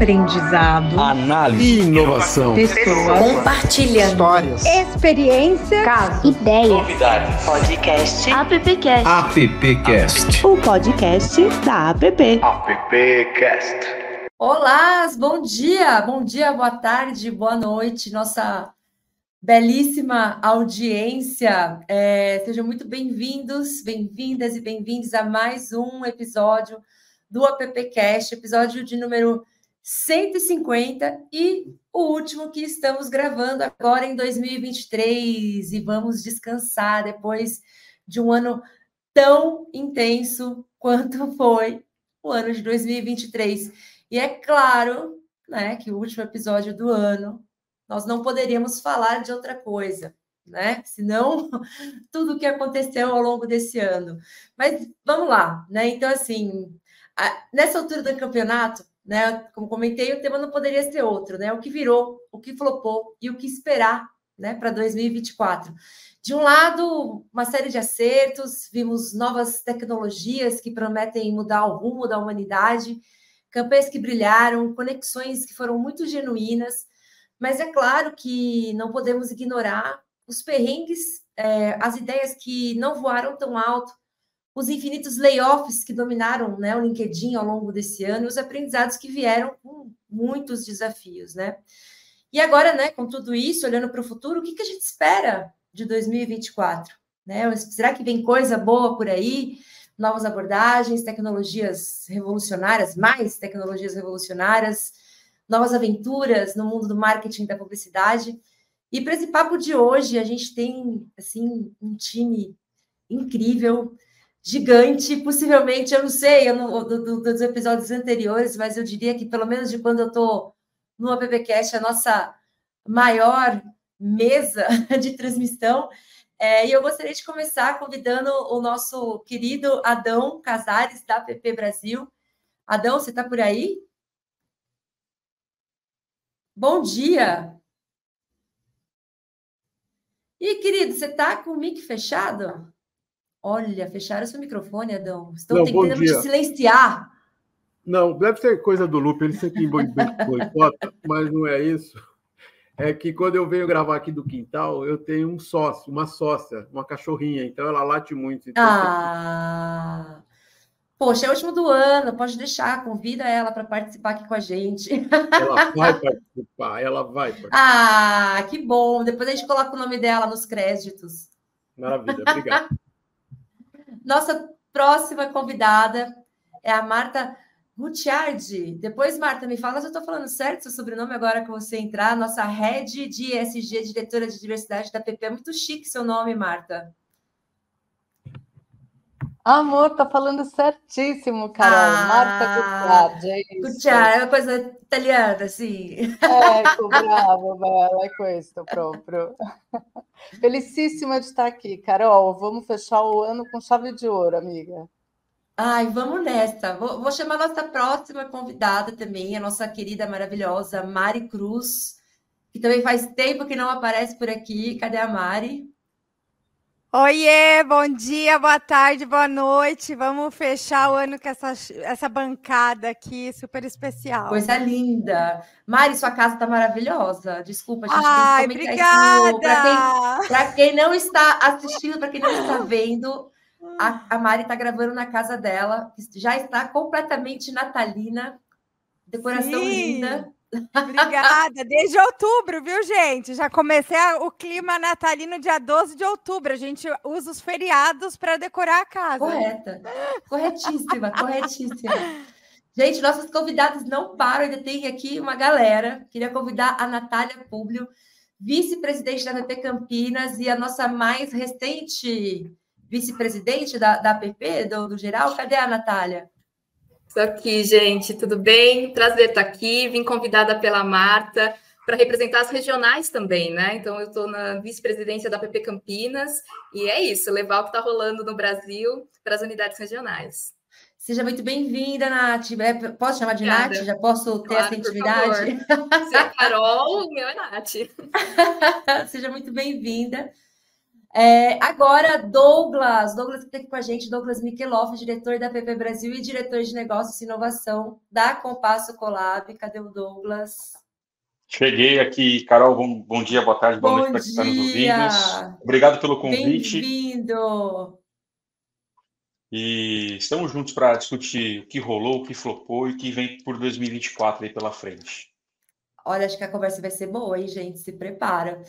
aprendizado, análise, inovação, pessoas, compartilhando. Histórias, experiência, casos, ideias, novidades, podcast, appcast, appcast, o podcast da app. appcast. Olá, bom dia, bom dia, boa tarde, boa noite, nossa belíssima audiência. É, sejam muito bem-vindos, bem-vindas e bem-vindos a mais um episódio do AppCast, episódio de número 150 e o último que estamos gravando agora em 2023 e vamos descansar depois de um ano tão intenso quanto foi o ano de 2023. E é claro, né, que o último episódio do ano nós não poderíamos falar de outra coisa, né? Senão tudo o que aconteceu ao longo desse ano. Mas vamos lá, né? Então, assim, nessa altura do campeonato, né? Como comentei, o tema não poderia ser outro, né? O que virou, o que flopou e o que esperar, né? Para 2024. De um lado, uma série de acertos, vimos novas tecnologias que prometem mudar o rumo da humanidade, campanhas que brilharam, conexões que foram muito genuínas mas é claro que não podemos ignorar os perrengues, é, as ideias que não voaram tão alto, os infinitos layoffs que dominaram né, o LinkedIn ao longo desse ano os aprendizados que vieram com muitos desafios, né? E agora, né, com tudo isso, olhando para o futuro, o que, que a gente espera de 2024? Né? Será que vem coisa boa por aí? Novas abordagens, tecnologias revolucionárias, mais tecnologias revolucionárias, novas aventuras no mundo do marketing e da publicidade. E para esse papo de hoje, a gente tem assim um time incrível, gigante, possivelmente, eu não sei, eu não, do, do, dos episódios anteriores, mas eu diria que pelo menos de quando eu estou no AppCast, a nossa maior mesa de transmissão. É, e eu gostaria de começar convidando o nosso querido Adão Casares, da PP Brasil. Adão, você está por aí? Bom dia. E querido, você está com o mic fechado? Olha, fecharam seu microfone, Adão. Estão Não, tentando te silenciar. Não, deve ser coisa do Lupe, ele sempre boicota, mas não é isso. É que quando eu venho gravar aqui do quintal, eu tenho um sócio, uma sócia, uma cachorrinha, então ela late muito. Então ah, Poxa, é o último do ano, pode deixar, convida ela para participar aqui com a gente. Ela vai participar, ela vai participar. Ah, que bom. Depois a gente coloca o nome dela nos créditos. Maravilha, obrigado. Nossa próxima convidada é a Marta Gutiardi. Depois, Marta, me fala se eu estou falando certo seu sobrenome agora que você entrar. Nossa head de ESG, diretora de diversidade da PP. É muito chique seu nome, Marta. Amor, tá falando certíssimo, Carol. Ah, Marta Gutiardi, é isso. Gutiardi, é uma coisa italiana, assim. Ecco, bravo, bella, é questo proprio. Felicíssima de estar aqui, Carol. Vamos fechar o ano com chave de ouro, amiga. Ai, vamos nessa. Vou, vou chamar a nossa próxima convidada também, a nossa querida, maravilhosa Mari Cruz, que também faz tempo que não aparece por aqui. Cadê a Mari? Oiê, bom dia, boa tarde, boa noite. Vamos fechar o ano com essa, essa bancada aqui, super especial. Coisa linda. Mari, sua casa está maravilhosa. Desculpa, a gente Ai, tem que obrigada. Para quem, quem, não está assistindo, para quem não está vendo, a, a Mari está gravando na casa dela, já está completamente natalina, decoração Sim. linda. Obrigada. Desde outubro, viu, gente? Já comecei a, o clima natalino dia 12 de outubro. A gente usa os feriados para decorar a casa. Correta. Corretíssima, corretíssima. Gente, nossos convidados não param, ainda tem aqui uma galera. Queria convidar a Natália Públio, vice-presidente da APP Campinas e a nossa mais recente vice-presidente da, da APP, do, do geral. Cadê a Natália? Estou aqui, gente, tudo bem? Prazer estar aqui. Vim convidada pela Marta para representar as regionais também, né? Então, eu estou na vice-presidência da PP Campinas e é isso, levar o que está rolando no Brasil para as unidades regionais. Seja muito bem-vinda, Nath. É, posso chamar de Obrigada. Nath? Já posso ter Claro, essa por intimidade? Você é Carol, o meu é Nath. Seja muito bem-vinda. É, agora, Douglas, Douglas que está aqui com a gente, Douglas Mikeloff, diretor da PP Brasil e diretor de negócios e inovação da Compasso Colab. Cadê o Douglas? Cheguei aqui, Carol. Bom, bom dia, boa tarde, boa Bom noite para quem está nos ouvindo. Obrigado pelo convite. Bem-vindo! E estamos juntos para discutir o que rolou, o que flopou e o que vem por 2024 aí pela frente. Olha, acho que a conversa vai ser boa, hein, gente? Se prepara.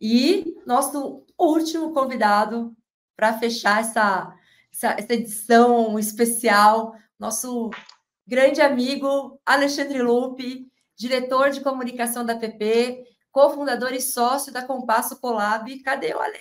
E nosso último convidado para fechar essa, essa, essa edição especial, nosso grande amigo Alexandre Lupe, diretor de comunicação da PP, cofundador e sócio da Compasso Colab. Cadê o Ale?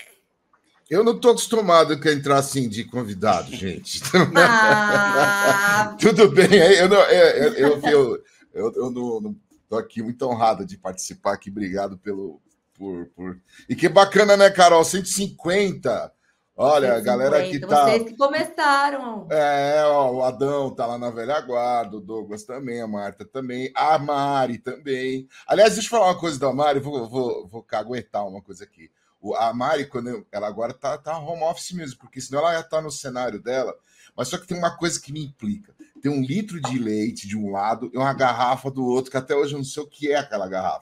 Eu não estou acostumado com entrar assim de convidado, gente. Ah, Tudo bem, eu não, é, eu, eu, eu, eu, eu não estou aqui muito honrado de participar aqui. Obrigado pelo. Por, por... E que bacana, né, Carol? 150. Olha, a galera que tá. Vocês que começaram. É, ó, o Adão tá lá na velha guarda, o Douglas também, a Marta também, a Mari também. Aliás, deixa eu falar uma coisa da Mari, vou, vou, vou caguetar uma coisa aqui. O- A Mari, quando eu- ela agora tá, tá home office mesmo, porque senão ela ia estar no cenário dela. Mas só que tem uma coisa que me implica. Tem um litro de leite de um lado e uma garrafa do outro, que até hoje eu não sei o que é aquela garrafa.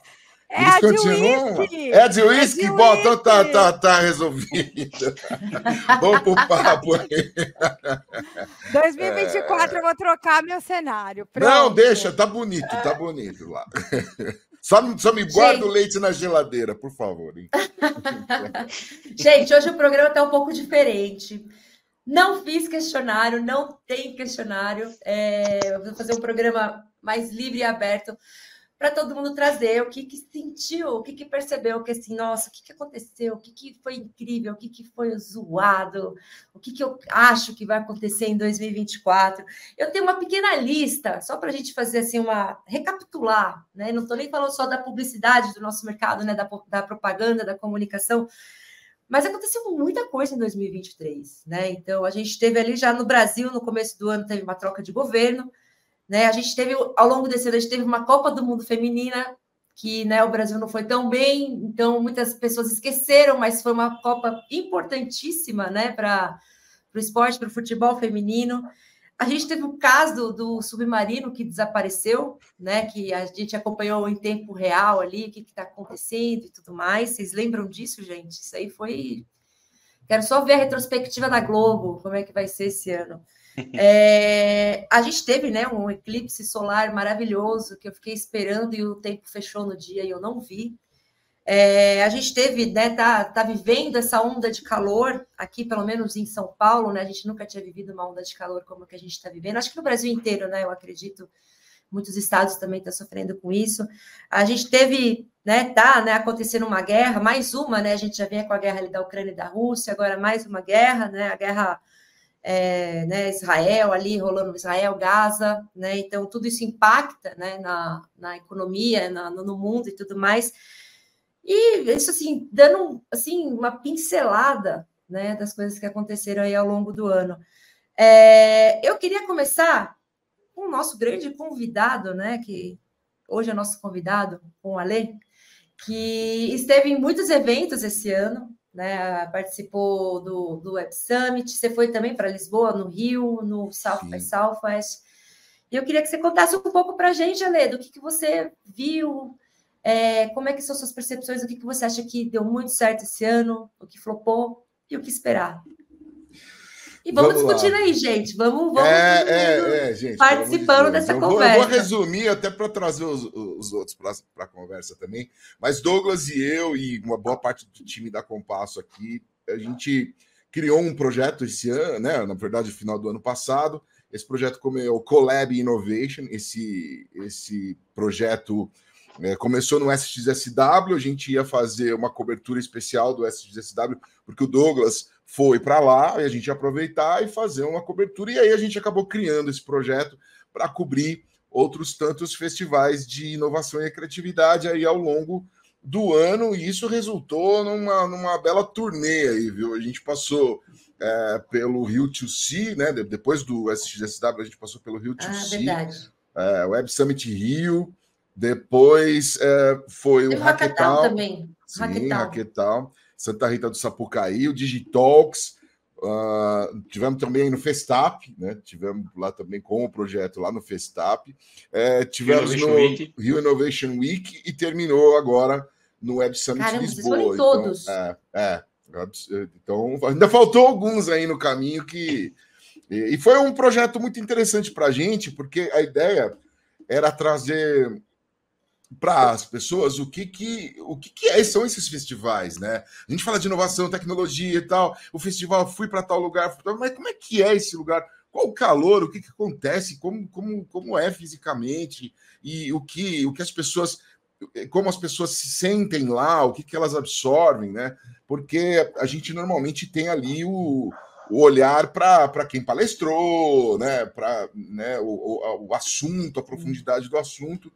É Eles a de continuam. uísque! É de É uísque? de Bom, então tá, uísque. tá, tá resolvido. Vamos pro papo aí. 2024 eu vou trocar meu cenário. É. Não, Pronto. deixa, tá bonito, tá bonito lá. Só, me- só me guarda Gente. o leite na geladeira, por favor. Gente, hoje o programa está um pouco diferente. Não fiz questionário, não tem questionário. É, eu vou fazer um programa mais livre e aberto para todo mundo trazer o que, que sentiu, o que, que percebeu, que assim, nossa, o que, que aconteceu, o que, que foi incrível, o que, que foi zoado, o que, que eu acho que vai acontecer em 2024. Eu tenho uma pequena lista, só para a gente fazer assim uma recapitular, né? Não estou nem falando só da publicidade do nosso mercado, né? Da, da propaganda, da comunicação, mas aconteceu muita coisa em 2023, né? Então a gente teve ali já no Brasil, no começo do ano, teve uma troca de governo, né? A gente teve ao longo desse ano, a gente teve uma Copa do Mundo feminina que, né, o Brasil não foi tão bem, então muitas pessoas esqueceram, mas foi uma Copa importantíssima, né, para o esporte, para o futebol feminino. A gente teve o caso do, do submarino que desapareceu, né? Que a gente acompanhou em tempo real ali, o que está acontecendo e tudo mais. Vocês lembram disso, gente? Isso aí foi. Quero só ver a retrospectiva da Globo, como é que vai ser esse ano. É, a gente teve né, um eclipse solar maravilhoso que eu fiquei esperando e o tempo fechou no dia e eu não vi. É, a gente teve, né, tá, tá vivendo essa onda de calor aqui, pelo menos em São Paulo, né? A gente nunca tinha vivido uma onda de calor como a que a gente está vivendo. Acho que no Brasil inteiro, né? Eu acredito, muitos estados também estão sofrendo com isso. A gente teve, né, tá, né, acontecendo uma guerra, mais uma, né? A gente já vinha com a guerra ali da Ucrânia e da Rússia, agora mais uma guerra, né? A guerra é, né, Israel ali rolando Israel, Gaza, né? Então tudo isso impacta, né, na, na economia, na, no mundo e tudo mais. E isso assim, dando assim uma pincelada, né, das coisas que aconteceram aí ao longo do ano. É, eu queria começar com o nosso grande convidado, né, que hoje é nosso convidado, com o Alê, que esteve em muitos eventos esse ano, né, participou do, do Web Summit, você foi também para Lisboa, no Rio, no South by Southwest. E eu queria que você contasse um pouco para a gente, Alê, do que, que você viu, é, como é que são suas percepções, o que, que você acha que deu muito certo esse ano, o que flopou e o que esperar. E vamos, Vamos lá. discutindo aí, gente. Vamos, vamos É, é, é, gente. participando dessa eu vou, conversa. Eu vou resumir até para trazer os, os outros para a conversa também. Mas Douglas e eu, e uma boa parte do time da Compasso aqui, a gente criou um projeto esse ano, né? Na verdade, no final do ano passado. Esse projeto como é o Collab Innovation. Esse, esse projeto é, começou no SXSW. A gente ia fazer uma cobertura especial do SXSW, porque o Douglas foi para lá e a gente ia aproveitar e fazer uma cobertura. E aí a gente acabou criando esse projeto para cobrir outros tantos festivais de inovação e criatividade aí ao longo do ano, e isso resultou numa, numa bela turnê aí, viu? A gente passou é, pelo Rio to Sea, né? De- Depois do SXSW, a gente passou pelo Rio to Ah, Sea, é, Web Summit Rio, depois é, foi o Teve o Hackathon também. Sim. Hackathon. Santa Rita do Sapucaí, o Digitalks, uh, tivemos também no Festap, né? Tivemos lá também com o projeto lá no Festap, é, tivemos Innovation no Week. Rio Innovation Week e terminou agora no Web Summit Caramba, vocês Lisboa. foram em todos. Então, é, é, então ainda faltou alguns aí no caminho que e, e foi um projeto muito interessante para a gente, porque a ideia era trazer para as pessoas o que que o que, que é- são esses festivais, né? A gente fala de inovação, tecnologia e tal. O festival fui para tal lugar, mas como é que é esse lugar? Qual o calor? O que, que acontece? Como, como, como é fisicamente? E o que o que as pessoas como as pessoas se sentem lá, o que, que elas absorvem, né? Porque a gente normalmente tem ali o, o olhar para quem palestrou, né? Para né? O, o, o assunto, a profundidade do assunto.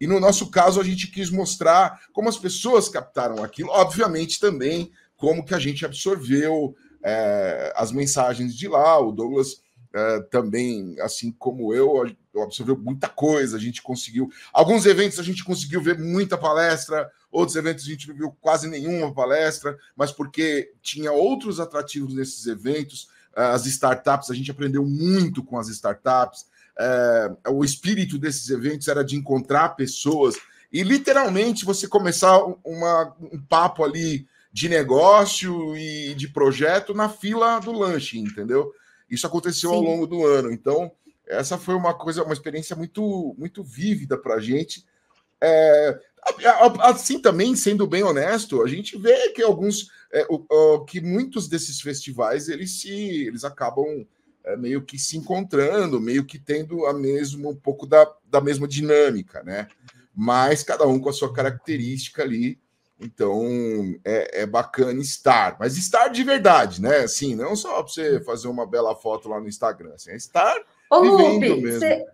E no nosso caso, a gente quis mostrar como as pessoas captaram aquilo, obviamente também como que a gente absorveu é, as mensagens de lá. O Douglas é, também, assim como eu, absorveu muita coisa. A gente conseguiu. Alguns eventos a gente conseguiu ver muita palestra, outros eventos a gente não viu quase nenhuma palestra, mas porque tinha outros atrativos nesses eventos. As startups, a gente aprendeu muito com as startups. É, o espírito desses eventos era de encontrar pessoas e literalmente você começar uma, um papo ali de negócio e de projeto na fila do lanche, entendeu? Isso aconteceu Sim. ao longo do ano. Então, essa foi uma coisa, uma experiência muito, muito vívida para a gente. É, assim também, sendo bem honesto, a gente vê que alguns, é, o, o, que muitos desses festivais eles se, eles acabam é, meio que se encontrando, meio que tendo a mesma um pouco da, da mesma dinâmica, né? Mas cada um com a sua característica ali. Então é, é bacana estar, mas estar de verdade, né? Assim, não só para você fazer uma bela foto lá no Instagram, assim, é estar Ô, Lupe, você...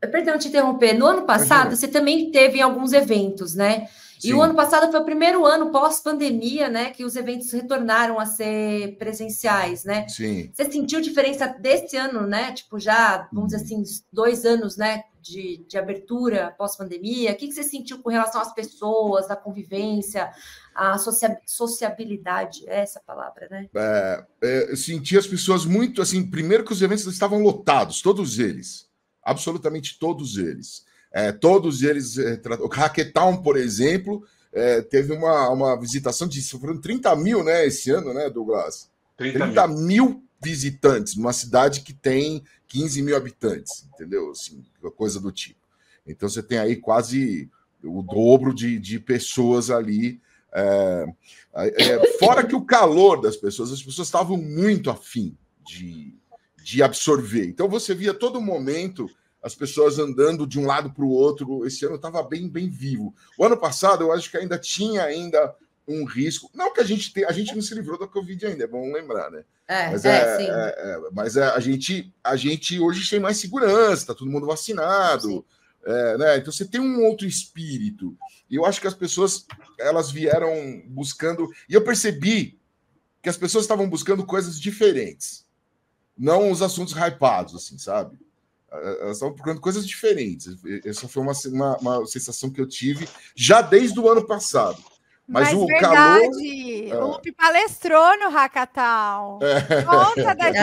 perdão te interromper. No ano passado, você também teve alguns eventos, né? E o ano passado foi o primeiro ano pós-pandemia, né, que os eventos retornaram a ser presenciais, né? Sim. Você sentiu diferença desse ano, né? Tipo, já, vamos dizer assim, dois anos, né, de, de abertura pós-pandemia. O que, que você sentiu com relação às pessoas, à convivência, à socia sociabilidade? É essa palavra, né? É, é, eu senti as pessoas muito, assim, primeiro que os eventos estavam lotados, todos eles. Absolutamente todos eles. É, todos eles, é, o Hackathon, por exemplo, é, teve uma, uma visitação de foram 30 mil né, esse ano, né, Douglas? 30, 30 mil. mil visitantes numa cidade que tem 15 mil habitantes, entendeu? Assim, coisa do tipo. Então você tem aí quase o dobro de, de pessoas ali. É, é, fora que o calor das pessoas, as pessoas estavam muito afim de, de absorver. Então você via todo momento as pessoas andando de um lado para o outro. Esse ano estava bem, bem vivo. O ano passado, eu acho que ainda tinha ainda um risco. Não que a gente tenha, a gente não se livrou da Covid ainda, é bom lembrar, né? É, mas é, é, é mas é, a gente, a gente hoje tem mais segurança, tá todo mundo vacinado. né? Então você tem um outro espírito. E eu acho que as pessoas elas vieram buscando. E eu percebi que as pessoas estavam buscando coisas diferentes. Não os assuntos hypados, assim, sabe? Elas estavam procurando coisas diferentes. Essa foi uma, uma, uma, sensação que eu tive já desde o ano passado. Mas, Mas o verdade, calor. O Lupe palestrou no Hackathon. É. Conta da.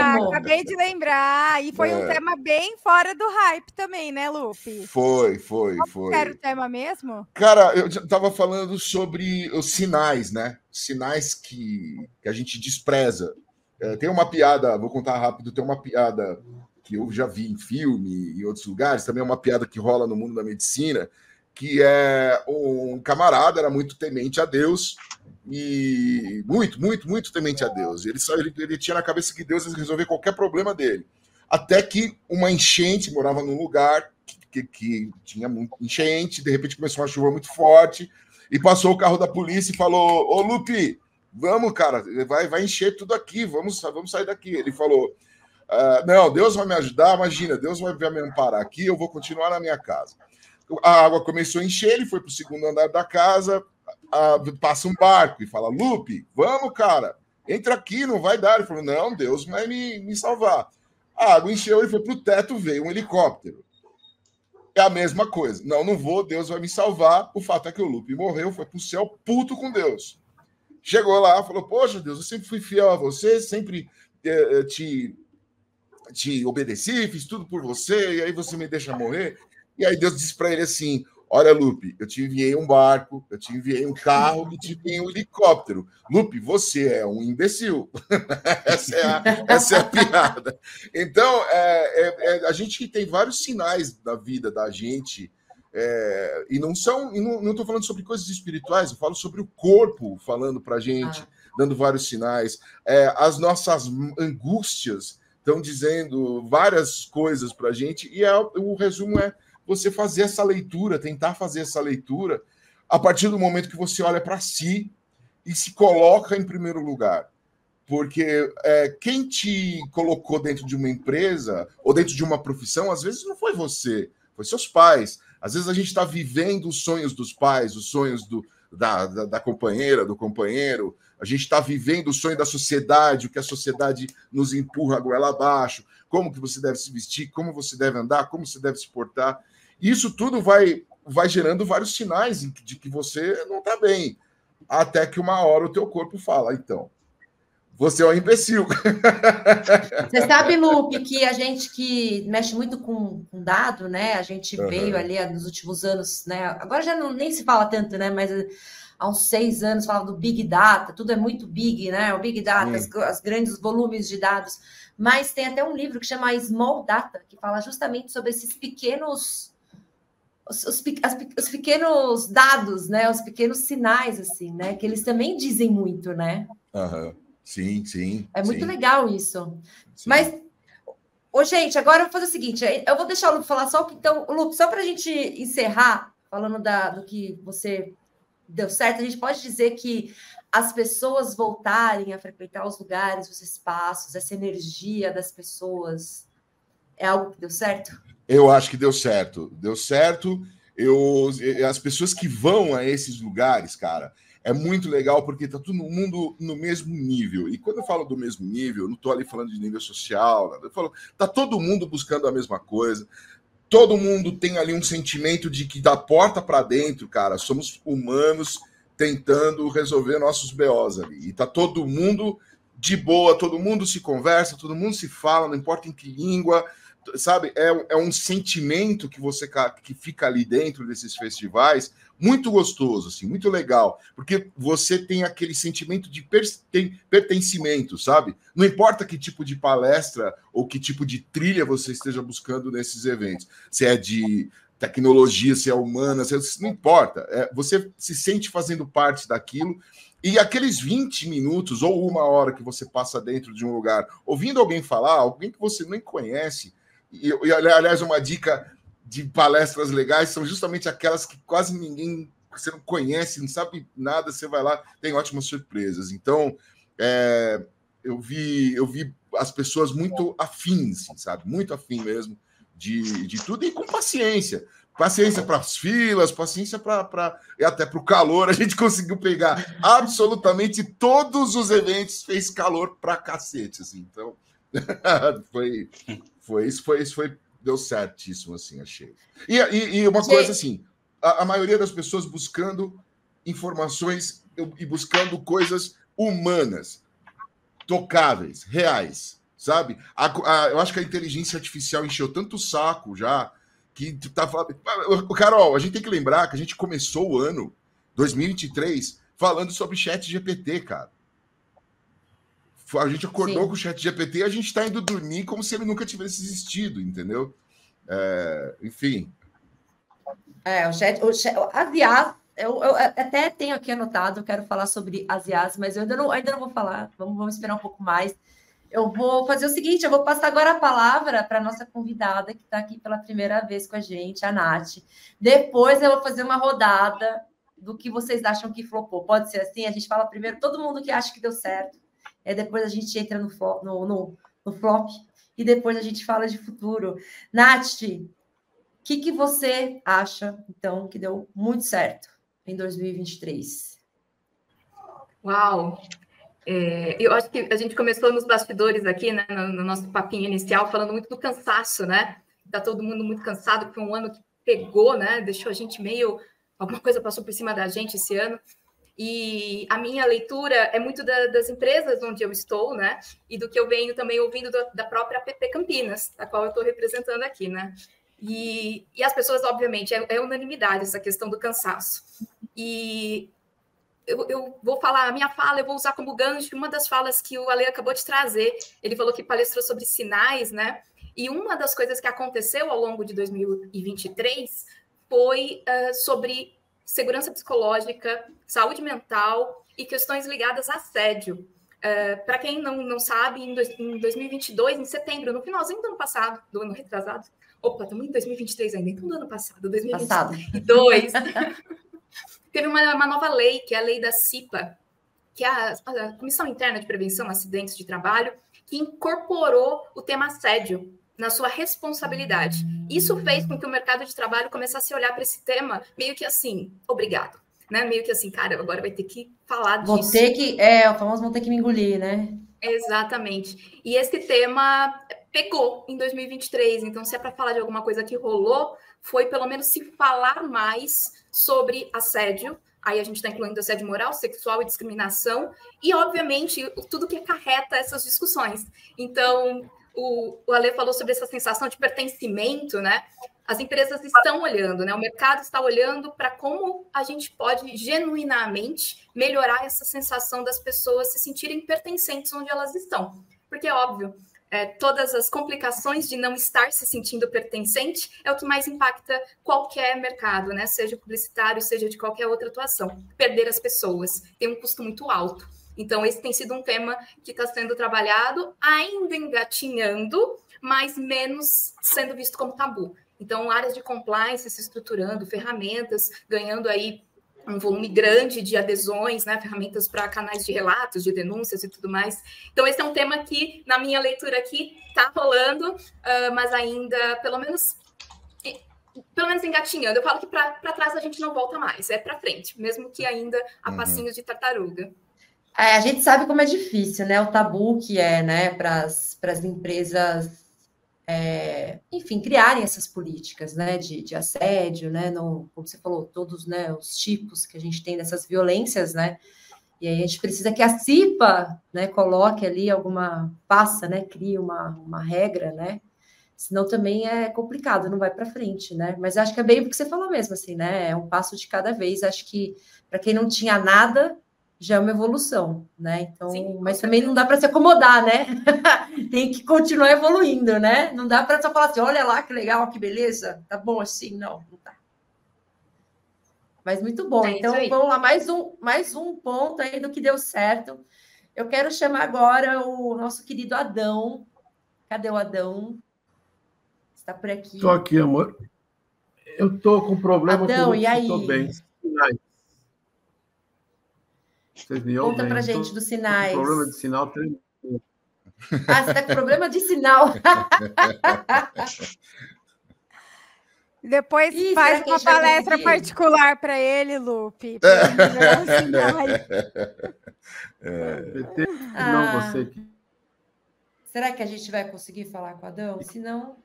Ah, acabei de lembrar. E foi é. um tema bem fora do hype também, né, Lupe? Foi, foi, Qual foi. era o tema mesmo? Cara, eu estava falando sobre os sinais, né? Sinais que, que a gente despreza. É, tem uma piada, vou contar rápido, tem uma piada que eu já vi em filme e outros lugares, também é uma piada que rola no mundo da medicina, que é um camarada, era muito temente a Deus, e muito, muito, muito temente a Deus. Ele, só, ele, ele tinha na cabeça que Deus ia resolver qualquer problema dele. Até que uma enchente morava num lugar que, que, que tinha muito enchente, de repente começou uma chuva muito forte, e passou o carro da polícia e falou: Ô Lupe, vamos, cara, vai, vai encher tudo aqui, vamos, vamos sair daqui. Ele falou: Uh, não, Deus vai me ajudar. Imagina, Deus vai me amparar aqui. Eu vou continuar na minha casa. A água começou a encher. Ele foi para o segundo andar da casa. Uh, passa um barco e fala: Lupe, vamos, cara, entra aqui, não vai dar. Ele falou: Não, Deus vai me, me salvar. A água encheu. Ele foi para o teto, veio um helicóptero. É a mesma coisa. Não, não vou, Deus vai me salvar. O fato é que o Lupe morreu, foi para o céu puto com Deus. chegou lá, falou: Poxa, Deus, eu sempre fui fiel a você, sempre eh, te, te obedeci, fiz tudo por você, e aí você me deixa morrer. E aí Deus disse para ele assim: Olha, Lupe, eu te enviei um barco, eu te enviei um carro e te enviei um helicóptero. Lupe, você é um imbecil. essa, é a, essa é a piada. Então, é, é, é, a gente tem vários sinais da vida da gente, é, e não são, e não estou falando sobre coisas espirituais, eu falo sobre o corpo falando para gente, ah. dando vários sinais. As nossas angústias estão dizendo várias coisas para a gente, e é, o resumo é você fazer essa leitura, tentar fazer essa leitura a partir do momento que você olha para si e se coloca em primeiro lugar. Porque é, quem te colocou dentro de uma empresa ou dentro de uma profissão, às vezes não foi você, foi seus pais. Às vezes a gente está vivendo os sonhos dos pais, os sonhos do, da, da, da companheira, do companheiro. A gente está vivendo o sonho da sociedade, o que a sociedade nos empurra a goela abaixo, como que você deve se vestir, como você deve andar, como você deve se portar. Isso tudo vai, vai gerando vários sinais de que você não está bem. Até que uma hora o teu corpo fala, então, você é um imbecil. Você sabe, Lupe, que a gente que mexe muito com, com dado, né? A gente uhum. veio ali nos últimos anos, né? Agora já não, nem se fala tanto, né? Mas há uns seis anos falava do Big Data, tudo é muito big, né? O Big Data, as, as, grandes volumes de dados. Mas tem até um livro que chama Small Data, que fala justamente sobre esses pequenos os, os, as, os, pequenos dados, né? Os pequenos sinais, assim, né? Que eles também dizem muito, né? Uhum. Sim, sim. É muito sim. legal isso. Sim. Mas, ô, gente, agora eu vou fazer o seguinte: eu vou deixar o Lupe falar só. Então, Lupe, só para a gente encerrar, falando da, do que você deu certo, a gente pode dizer que as pessoas voltarem a frequentar os lugares, os espaços, essa energia das pessoas é algo que deu certo? Eu acho que deu certo. Deu certo. Eu, as pessoas que vão a esses lugares, cara, é muito legal porque tá todo mundo no mesmo nível. E quando eu falo do mesmo nível, não estou ali falando de nível social, eu falo, tá todo mundo buscando a mesma coisa. Todo mundo tem ali um sentimento de que da porta para dentro, cara, somos humanos tentando resolver nossos BOs ali. E tá todo mundo de boa, todo mundo se conversa, todo mundo se fala, não importa em que língua, sabe, é, é um sentimento que você que fica ali dentro desses festivais muito gostoso, assim, muito legal, porque você tem aquele sentimento de pertencimento, sabe? Não importa que tipo de palestra ou que tipo de trilha você esteja buscando nesses eventos, se é de tecnologia, se é humana, se é, não importa, é, você se sente fazendo parte daquilo. E aqueles 20 minutos ou uma hora que você passa dentro de um lugar, ouvindo alguém falar, alguém que você nem conhece, e, e, aliás, uma dica de palestras legais são justamente aquelas que quase ninguém você não conhece, não sabe nada, você vai lá, tem ótimas surpresas. Então, é, eu vi eu vi as pessoas muito afins, sabe? Muito afim mesmo de, de tudo e com paciência. Paciência para as filas, paciência para. E até para o calor. A gente conseguiu pegar absolutamente todos os eventos, fez calor para cacete. Assim. Então, foi, foi isso, foi isso, foi deu certíssimo, assim, achei. E, e, e uma coisa assim, a, a, maioria das pessoas buscando informações e buscando coisas humanas, tocáveis, reais, sabe? A, a, eu acho que a inteligência artificial encheu tanto o saco já que tu tá falando. Carol, a gente tem que lembrar que a gente começou o ano 2023 falando sobre chat GPT, cara. A gente acordou Sim. com o chat GPT e a gente está indo dormir como se ele nunca tivesse existido, entendeu? É, enfim. É, o chat, o chat eu, eu, até tenho aqui anotado, quero falar sobre as IAs, mas eu ainda não, ainda não vou falar, vamos, vamos esperar um pouco mais. Eu vou fazer o seguinte, eu vou passar agora a palavra para a nossa convidada, que está aqui pela primeira vez com a gente, a Nath. Depois eu vou fazer uma rodada do que vocês acham que flopou. Pode ser assim? A gente fala primeiro todo mundo que acha que deu certo é, depois a gente entra no, no, no, no flop e depois a gente fala de futuro. Nath, o que, que você acha, então, que deu muito certo em 2023? Uau! É, eu acho que a gente começou nos bastidores aqui, né, no, no, nosso papinho inicial, falando muito do cansaço, né? Tá todo mundo muito cansado, foi um ano que pegou, né? Deixou a gente meio. Alguma coisa passou por cima da gente esse ano. E a minha leitura é muito da, das empresas onde eu estou, né? E do que eu venho também ouvindo do, da própria PP Campinas, a qual eu estou representando aqui, né? E, e as pessoas, obviamente, é, é unanimidade essa questão do cansaço. E eu, eu, vou falar, a minha fala eu vou usar como gancho uma das falas que o Ale acabou de trazer. Ele falou que palestrou sobre sinais, né? E uma das coisas que aconteceu ao longo de 2023 foi uh, sobre segurança psicológica, saúde mental e questões ligadas a assédio. Uh, Para quem não, não sabe, em, dois, em 2022, em setembro, no finalzinho do ano passado, do ano retrasado, opa, estamos em 2023 ainda, então do ano passado, 2022, teve uma, uma nova lei, que é a lei da CIPA, que é a, a Comissão Interna de Prevenção a Acidentes de Trabalho, que incorporou o tema assédio na sua responsabilidade. Isso fez com que o mercado de trabalho começasse a olhar para esse tema meio que assim, obrigado. Né? Meio que assim, cara, agora vai ter que falar disso. Vou ter que, é, o famoso vão ter que me engolir, né? Exatamente. E esse tema pegou em 2023. Então, se é para falar de alguma coisa que rolou, foi pelo menos se falar mais sobre assédio. Aí a gente está incluindo assédio moral, sexual e discriminação, e, obviamente, tudo que acarreta essas discussões. Então, o, o Ale falou sobre essa sensação de pertencimento, né? As empresas estão olhando, né? O mercado está olhando para como a gente pode genuinamente melhorar essa sensação das pessoas se sentirem pertencentes onde elas estão. Porque é óbvio, é, todas as complicações de não estar se sentindo pertencente é o que mais impacta qualquer mercado, né? Seja publicitário, seja de qualquer outra atuação. Perder as pessoas tem um custo muito alto. Então, esse tem sido um tema que está sendo trabalhado, ainda engatinhando, mas menos sendo visto como tabu. Então, áreas de compliance se estruturando, ferramentas ganhando aí um volume grande de adesões, né, ferramentas para canais de relatos, de denúncias e tudo mais. Então, esse é um tema que, na minha leitura aqui, está rolando, uh, mas ainda, pelo menos, pelo menos engatinhando. Eu falo que para trás a gente não volta mais, é para frente, mesmo que ainda a uhum. passinhos de tartaruga. É, a gente sabe como é difícil, né? O tabu que é, né, para as empresas, é, enfim, criarem essas políticas, né, de, de assédio, né? No, como você falou, todos, né, os tipos que a gente tem dessas violências, né? E aí a gente precisa que a CIPA, né, coloque ali alguma, passa, né, crie uma, uma regra, né? Senão também é complicado, não vai para frente, né? Mas acho que é bem o que você falou mesmo, assim, né? É um passo de cada vez. Acho que para quem não tinha nada, já é uma evolução, né? Então, Sim, mas também não dá para se acomodar, né? Tem que continuar evoluindo, né? Não dá para só falar assim, olha lá que legal, que beleza, tá bom assim, não, não tá. Mas muito bom. É então, vamos lá, mais um, mais um ponto aí do que deu certo. Eu quero chamar agora o nosso querido Adão. Cadê o Adão? Está por aqui. Estou aqui, amor. Eu estou com problema Adão, com e aí? Estou bem. Vocês me Conta para gente dos sinais. Problema de sinal tremendo. Ah, você está com problema de sinal. Depois Ih, faz uma palestra particular para ele, Lupe. É. Não, ah. você que... Será que a gente vai conseguir falar com o Adão? Se não.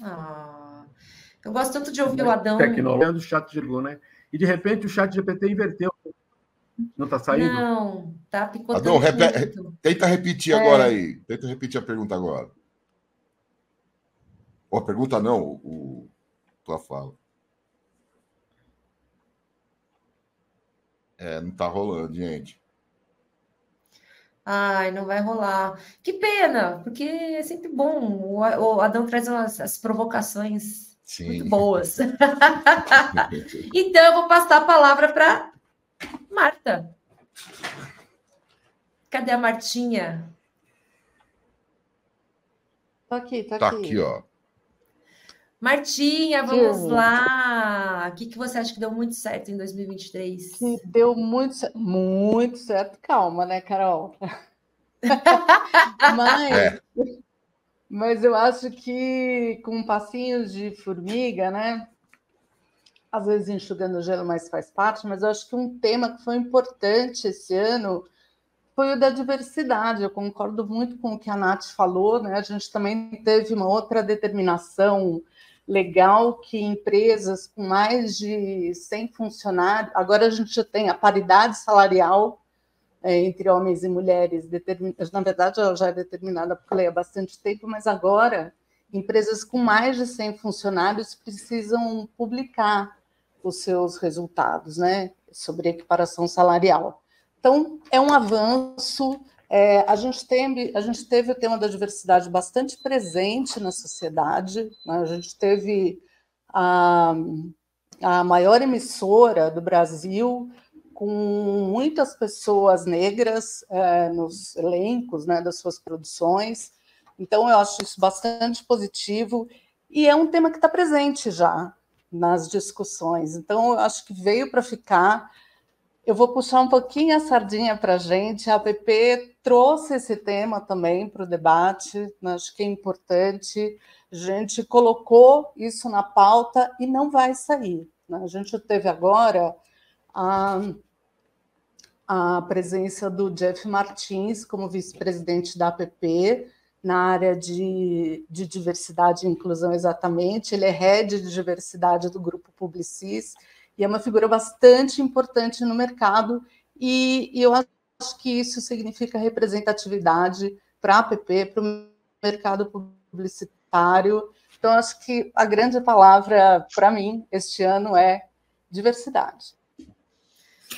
Ah, eu gosto tanto de ouvir o Adão. Tecnologia do chat de né? E de repente o chat GPT inverteu. Não está saindo? Não, está picotando. Adão, repete, tenta repetir é. agora aí. Tenta repetir a pergunta agora. Ou a pergunta não, o, tua fala. É, não está rolando, gente. Ai, não vai rolar. Que pena, porque é sempre bom. O Adão traz as, as provocações Sim. Muito boas. então, eu vou passar a palavra para Marta. Cadê a Martinha? Tô aqui, tô tá aqui. aqui, ó. Martinha, vamos Sim. lá. O que, que você acha que deu muito certo em 2023? Que deu muito, muito certo. Calma, né, Carol? Mas é. Mas eu acho que com passinhos de formiga, né? Às vezes enxugando o gelo, mas faz parte. Mas eu acho que um tema que foi importante esse ano foi o da diversidade. Eu concordo muito com o que a Nath falou, né? A gente também teve uma outra determinação legal que empresas com mais de 100 funcionários, agora a gente tem a paridade salarial é, entre homens e mulheres, na verdade ela já é determinada por lei há bastante tempo, mas agora empresas com mais de 100 funcionários precisam publicar os seus resultados, né, sobre equiparação salarial. Então, é um avanço. É, a, gente teve, a gente teve o tema da diversidade bastante presente na sociedade. Né? A gente teve a, a maior emissora do Brasil com muitas pessoas negras é, nos elencos né, das suas produções. Então, eu acho isso bastante positivo e é um tema que está presente já nas discussões. Então, eu acho que veio para ficar. Eu vou puxar um pouquinho a sardinha para a gente. A APP trouxe esse tema também para o debate, né? acho que é importante. A gente colocou isso na pauta e não vai sair. Né? A gente teve agora a, a presença do Jeff Martins como vice-presidente da APP, na área de, de, diversidade e inclusão exatamente. Ele é head de diversidade do grupo Publicis e é uma figura bastante importante no mercado e, e eu acho que isso significa representatividade para a APP, para o mercado publicitário. Então, acho que a grande palavra para mim este ano é diversidade.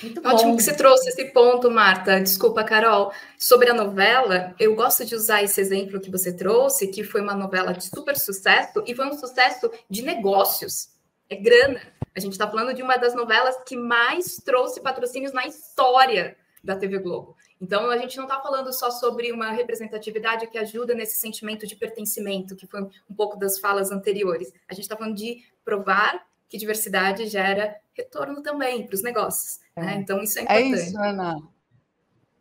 Muito Ótimo bom. que você trouxe esse ponto, Marta. Desculpa, Carol. Sobre a novela, eu gosto de usar esse exemplo que você trouxe, que foi uma novela de super sucesso e foi um sucesso de negócios. É grana. A gente está falando de uma das novelas que mais trouxe patrocínios na história da TV Globo. Então, a gente não está falando só sobre uma representatividade que ajuda nesse sentimento de pertencimento, que foi um pouco das falas anteriores. A gente está falando de provar que diversidade gera retorno também para os negócios. Né? É. Então, isso é, é importante. É isso, Ana.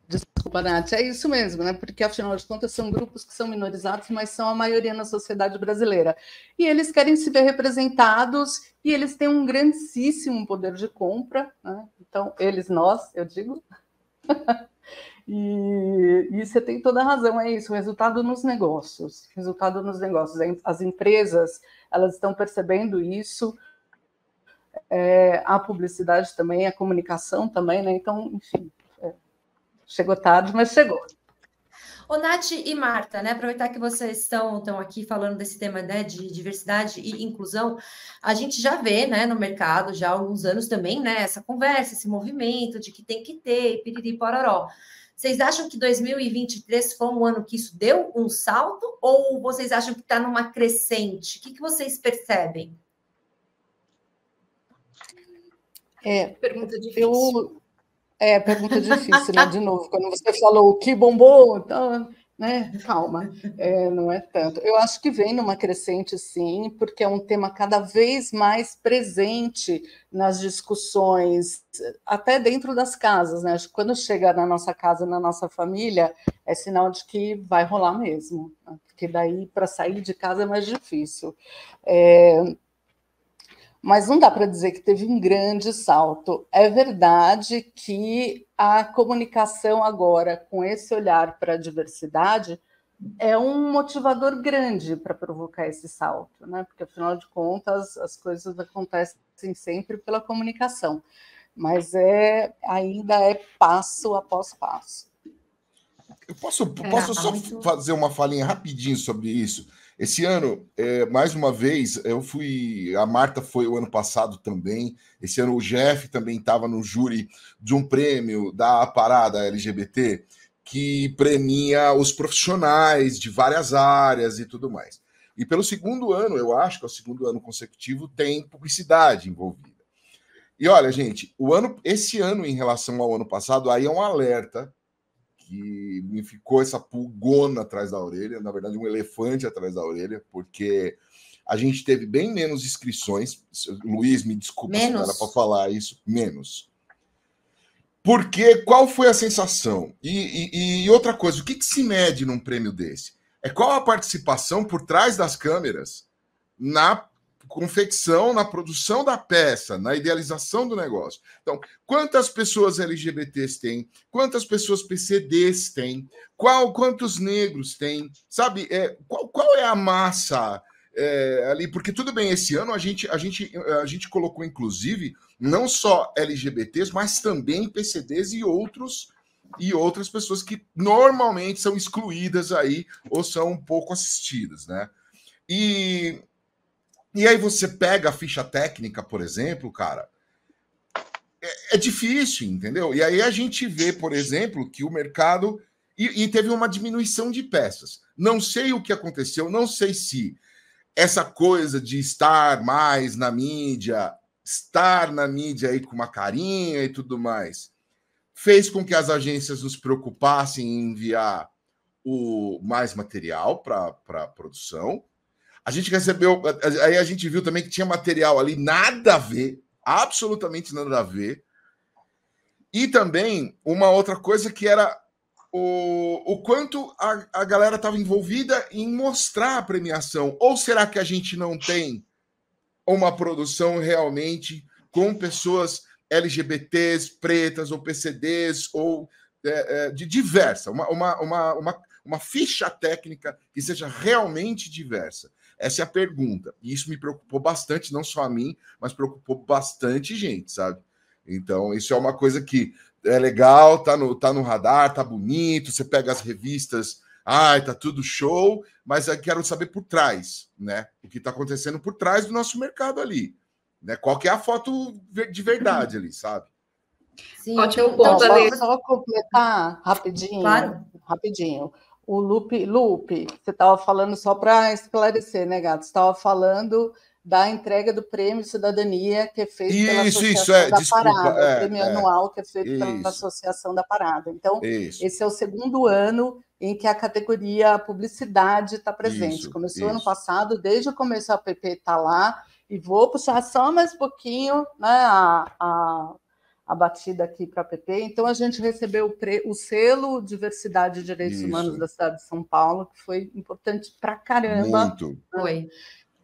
Desculpa, Nath, é isso mesmo, né? Porque, afinal de contas, são grupos que são minorizados, mas são a maioria na sociedade brasileira. E eles querem se ver representados e eles têm um grandíssimo poder de compra, né? Então, eles, nós, eu digo. e, e você tem toda a razão, é isso, resultado nos negócios. Resultado nos negócios. As empresas, elas estão percebendo isso, é, a publicidade também, a comunicação também, né? Então, enfim, é, chegou tarde, mas chegou. Ô, Nath e Marta, né? Aproveitar que vocês estão, estão aqui falando desse tema né, de diversidade e inclusão, a gente já vê né, no mercado já há alguns anos também, né? Essa conversa, esse movimento de que tem que ter, piriri pororó. Vocês acham que 2023 foi um ano que isso deu um salto? Ou vocês acham que está numa crescente? O que, que vocês percebem? É, pergunta difícil. Eu, é, pergunta difícil, né? De novo, quando você falou que bombou, então, né? Calma, é, não é tanto. Eu acho que vem numa crescente, sim, porque é um tema cada vez mais presente nas discussões, até dentro das casas, né? Quando chega na nossa casa, na nossa família, é sinal de que vai rolar mesmo, né? porque daí para sair de casa é mais difícil. É, mas não dá para dizer que teve um grande salto. É verdade que a comunicação agora, com esse olhar para a diversidade, é um motivador grande para provocar esse salto, né? Porque afinal de contas as coisas acontecem sempre pela comunicação, mas é ainda é passo após passo. Eu posso, posso é, só muito... fazer uma falinha rapidinho sobre isso? Esse ano, é, mais uma vez, eu fui. A Marta foi o ano passado também. Esse ano o Jeff também estava no júri de um prêmio da parada LGBT que premia os profissionais de várias áreas e tudo mais. E pelo segundo ano, eu acho que é o segundo ano consecutivo, tem publicidade envolvida. E olha, gente, o ano, esse ano em relação ao ano passado, aí é um alerta que me ficou essa pulgona atrás da orelha, na verdade, um elefante atrás da orelha, porque a gente teve bem menos inscrições. Luiz, me desculpa menos. se era para falar isso, menos. Porque qual foi a sensação? E, e, e outra coisa, o que, que se mede num prêmio desse? É qual a participação por trás das câmeras na confecção, na produção da peça, na idealização do negócio. Então, quantas pessoas LGBTs tem? Quantas pessoas PCDs tem? Qual, quantos negros tem? Sabe, é, qual, qual é a massa é, ali, porque tudo bem, esse ano a gente, a, gente, a gente colocou, inclusive, não só LGBTs, mas também PCDs e outros e outras pessoas que normalmente são excluídas aí ou são um pouco assistidas, né? E, e aí você pega a ficha técnica, por exemplo, cara, é, é difícil, entendeu? E aí a gente vê, por exemplo, que o mercado e, e teve uma diminuição de peças. Não sei o que aconteceu, não sei se essa coisa de estar mais na mídia, estar na mídia aí com uma carinha e tudo mais, fez com que as agências nos preocupassem em enviar o mais material para a produção. A gente recebeu, aí a gente viu também que tinha material ali nada a ver, absolutamente nada a ver. E também uma outra coisa que era o, o quanto a, a galera estava envolvida em mostrar a premiação. Ou será que a gente não tem uma produção realmente com pessoas LGBTs, pretas ou PCDs ou é, é, de diversa, uma, uma, uma, uma, uma ficha técnica que seja realmente diversa? Essa é a pergunta. E isso me preocupou bastante, não só a mim, mas preocupou bastante gente, sabe? Então, isso é uma coisa que é legal, tá no, tá no radar, tá bonito, você pega as revistas, ai, tá tudo show, mas eu quero saber por trás, né? O que está acontecendo por trás do nosso mercado ali. Né? Qual que é a foto de verdade ali, sabe? Sim, Ótimo então, ponto, posso só completar rapidinho, claro. rapidinho. O Lupe, Lupe, você estava falando só para esclarecer, né, Gato? Você estava falando da entrega do Prêmio Cidadania, que é feito isso, pela Associação isso, é, da desculpa, Parada, é, o prêmio é, anual que é feito isso. pela Associação da Parada. Então, isso. esse é o segundo ano em que a categoria publicidade está presente. Começou ano passado, desde o começo a PP está lá, e vou puxar só mais um pouquinho né, a, a, a batida aqui para a PP. Então, a gente recebeu o, pre, o selo Diversidade e Direitos Humanos da cidade de São Paulo, que foi importante para caramba. Muito. Foi.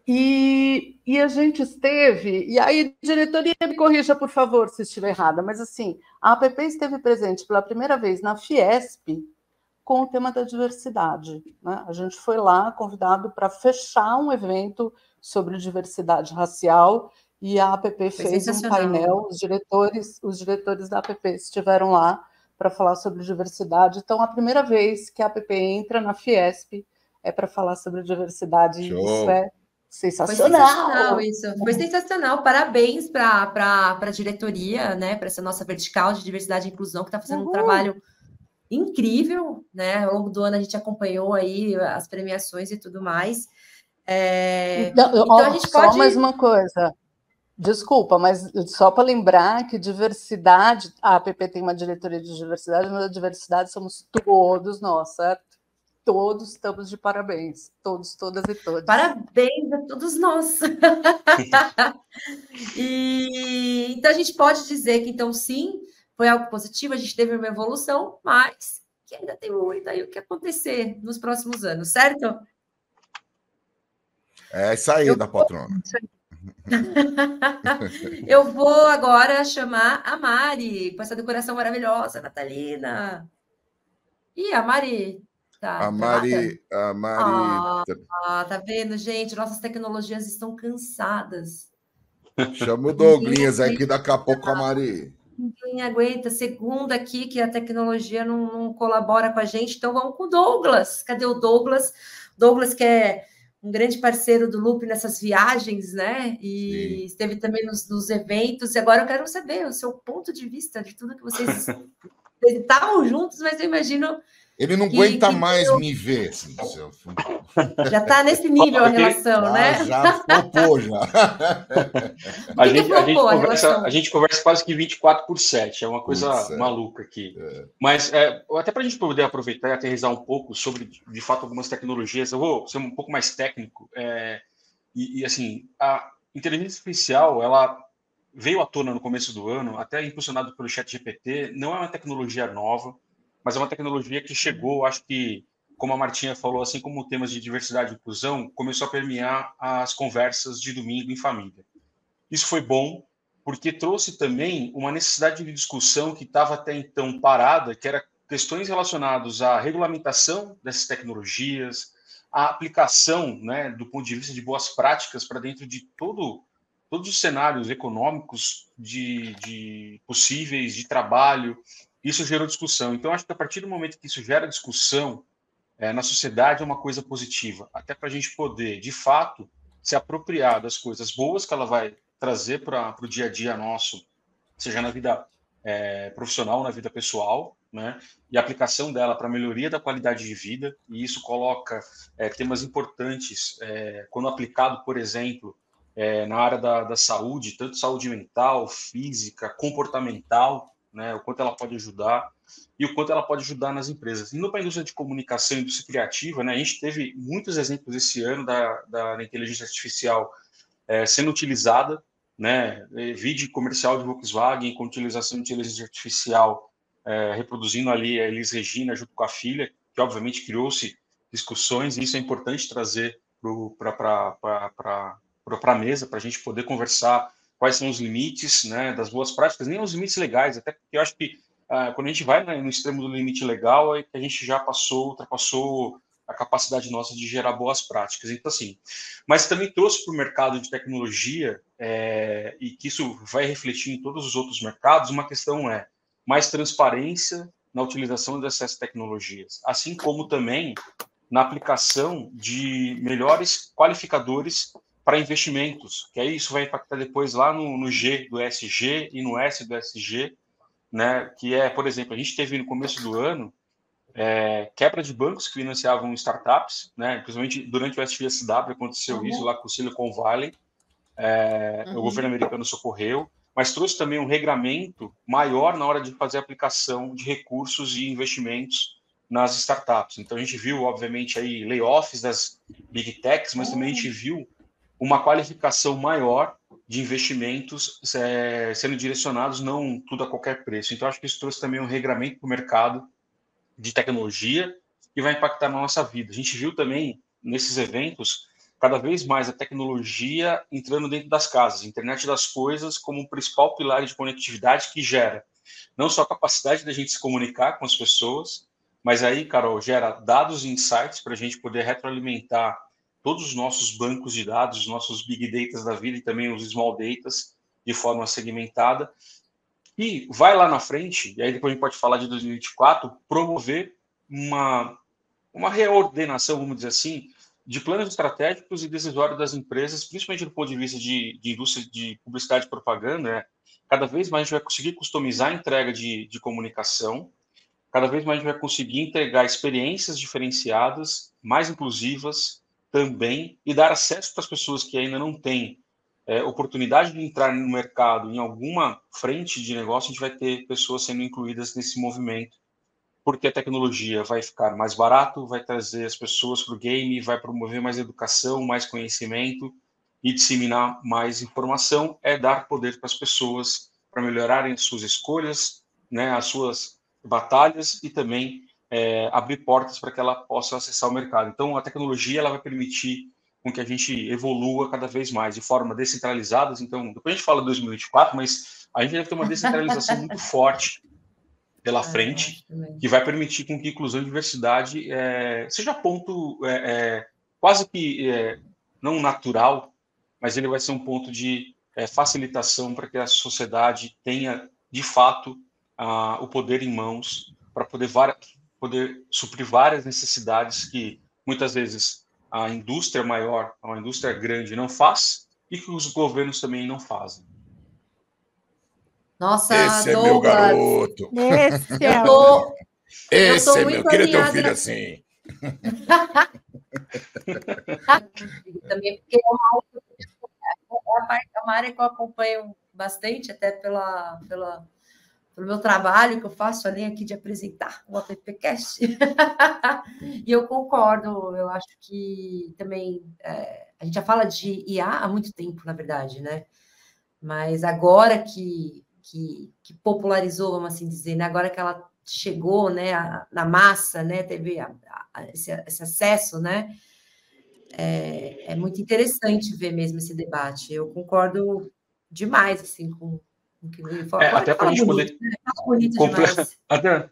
E, e, a gente esteve, e aí, diretoria, me corrija, por favor, se estiver errada, mas assim, a APP esteve presente pela primeira vez na Fiesp com o tema da diversidade. Né? A gente foi lá convidado para fechar um evento sobre diversidade racial e a APP fez um painel, os diretores, os diretores da APP estiveram lá para falar sobre diversidade. Então, a primeira vez que a APP entra na Fiesp é para falar sobre diversidade. Show. Isso é Sensacional. Foi sensacional isso. Foi sensacional. Parabéns para a diretoria, né? Para essa nossa vertical de diversidade e inclusão, que está fazendo Uhul. um trabalho incrível, né? Ao longo do ano a gente acompanhou aí as premiações e tudo mais. É... Então, então ó, a gente pode. Só mais uma coisa. Desculpa, mas só para lembrar que diversidade, a APP tem uma diretoria de diversidade, mas a diversidade somos todos nós, certo? todos estamos de parabéns. Todos, todas e todos. Parabéns a todos nós. e, então a gente pode dizer que, então, sim, foi algo positivo, a gente teve uma evolução, mas que ainda tem muito aí o que acontecer nos próximos anos, certo? É isso aí, Eu da patrona. Eu vou agora chamar a Mari, com essa decoração maravilhosa, Natalina. E a Mari Tá, a Mari. A Mari... Ah, ah, tá vendo, gente? Nossas tecnologias estão cansadas. Chama o Douglas aí, que daqui a pouco a Mari. Ninguém aguenta. Segunda aqui que a tecnologia não, não, colabora com a gente, então vamos com o Douglas. Cadê o Douglas? Douglas, que é um grande parceiro do Loop nessas viagens, né? E Sim. esteve também nos, nos, eventos. E agora eu quero saber o seu ponto de vista de tudo que vocês estavam juntos, mas eu imagino ele não que, aguenta que mais eu... me ver. Assim, já está nesse nível a relação, ah, né? Já flopou, já. a, gente, a, gente conversa, a, gente, conversa, quase que 24 por 7, é uma coisa Putz, é. maluca aqui. É. Mas é, até para a gente poder aproveitar e aterrizar um pouco sobre, de fato, algumas tecnologias, eu vou ser um pouco mais técnico. É, e, e, assim, a inteligência artificial, ela veio à tona no começo do ano, até impulsionado pelo chat GPT, não é uma tecnologia nova, mas é uma tecnologia que chegou, acho que, como a Martinha falou, assim como temas de diversidade e inclusão, começou a permear as conversas de domingo em família. Isso foi bom, porque trouxe também uma necessidade de discussão que estava até então parada, que era questões relacionadas à regulamentação dessas tecnologias, a aplicação, né, do ponto de vista de boas práticas para dentro de todo, todos os cenários econômicos de, de possíveis de trabalho. Isso gerou discussão. Então, acho que a partir do momento que isso gera discussão é, na sociedade é uma coisa positiva, até para a gente poder, de fato, se apropriar das coisas boas que ela vai trazer para o dia a dia nosso, seja na vida é, profissional, na vida pessoal, né? E a aplicação dela para melhoria da qualidade de vida, e isso coloca é, temas importantes é, quando aplicado, por exemplo, é, na área da, da saúde, tanto saúde mental, física, comportamental, né? O quanto ela pode ajudar e o quanto ela pode ajudar nas empresas. Indo para a indústria de comunicação e indústria criativa, né? A gente teve muitos exemplos esse ano da, da inteligência artificial é, sendo utilizada né, vídeo comercial de Volkswagen com utilização de inteligência artificial, é, reproduzindo ali a Elis Regina junto com a filha, que obviamente criou-se discussões, e isso é importante trazer para a mesa, para a gente poder conversar quais são os limites né, das boas práticas, nem os limites legais, até porque eu acho que ah, quando a gente vai né, no extremo do limite legal, é que a gente já passou, ultrapassou a capacidade nossa de gerar boas práticas. Então, assim, mas também trouxe para o mercado de tecnologia, é, e que isso vai refletir em todos os outros mercados, uma questão é mais transparência na utilização dessas tecnologias, assim como também na aplicação de melhores qualificadores para investimentos, que aí isso vai impactar depois lá no, no G do SG e no S do SG, né, que é, por exemplo, a gente teve no começo do ano é, quebra de bancos que financiavam startups, né? principalmente durante o SVSW aconteceu uhum. isso lá com o Silicon Valley, é, uhum. o governo americano socorreu, mas trouxe também um regramento maior na hora de fazer aplicação de recursos e investimentos nas startups. Então a gente viu, obviamente, aí layoffs das big techs, mas também a gente viu uma qualificação maior de investimentos é, sendo direcionados não tudo a qualquer preço. Então acho que isso trouxe também um regramento para o mercado de tecnologia que vai impactar na nossa vida. A gente viu também nesses eventos cada vez mais a tecnologia entrando dentro das casas, internet das coisas como o principal pilar de conectividade que gera não só a capacidade da gente se comunicar com as pessoas, mas aí, Carol, gera dados e insights para a gente poder retroalimentar todos os nossos bancos de dados, os nossos big data da vida e também os small data de forma segmentada e vai lá na frente, e aí depois a gente pode falar de 2024, promover uma, uma reordenação, vamos dizer assim, de planos estratégicos e decisórios das empresas, principalmente do ponto de vista de, de indústria de publicidade e propaganda. Né? Cada vez mais a gente vai conseguir customizar a entrega de, de comunicação, cada vez mais a gente vai conseguir entregar experiências diferenciadas, mais inclusivas também, e dar acesso para as pessoas que ainda não têm é, oportunidade de entrar no mercado em alguma frente de negócio, a gente vai ter pessoas sendo incluídas nesse movimento, porque a tecnologia vai ficar mais barato, vai trazer as pessoas para o game, vai promover mais educação, mais conhecimento e disseminar mais informação, é dar poder para as pessoas para melhorarem suas escolhas, né, as suas batalhas e também é, abrir portas para que ela possa acessar o mercado. Então, a tecnologia ela vai permitir com que a gente evolua cada vez mais de forma descentralizada. Então, depois a gente fala 2024, mas a gente deve ter uma descentralização muito forte pela ah, frente, que vai permitir com que inclusão e diversidade é, seja ponto é, é, quase que é, não natural, mas ele vai ser um ponto de é, facilitação para que a sociedade tenha, de fato, a, o poder em mãos para poder, poder suprir várias necessidades que muitas vezes a indústria maior, a indústria grande não faz e que os governos também não fazem. Nossa, esse Douglas, é meu garoto. Esse é, tô, esse é meu. Queria ter um filho assim. também porque é uma, é uma área que eu acompanho bastante, até pela, pela pelo meu trabalho que eu faço além aqui de apresentar o AppCast. e eu concordo, eu acho que também é, a gente já fala de IA há muito tempo, na verdade, né? Mas agora que, que, que popularizou, vamos assim dizer, né? agora que ela chegou né, a, na massa, né, teve a, a, esse, esse, acesso, né? É, é muito interessante ver mesmo esse debate. Eu concordo demais assim com, é, até para a gente poder. Né? Comple... Até,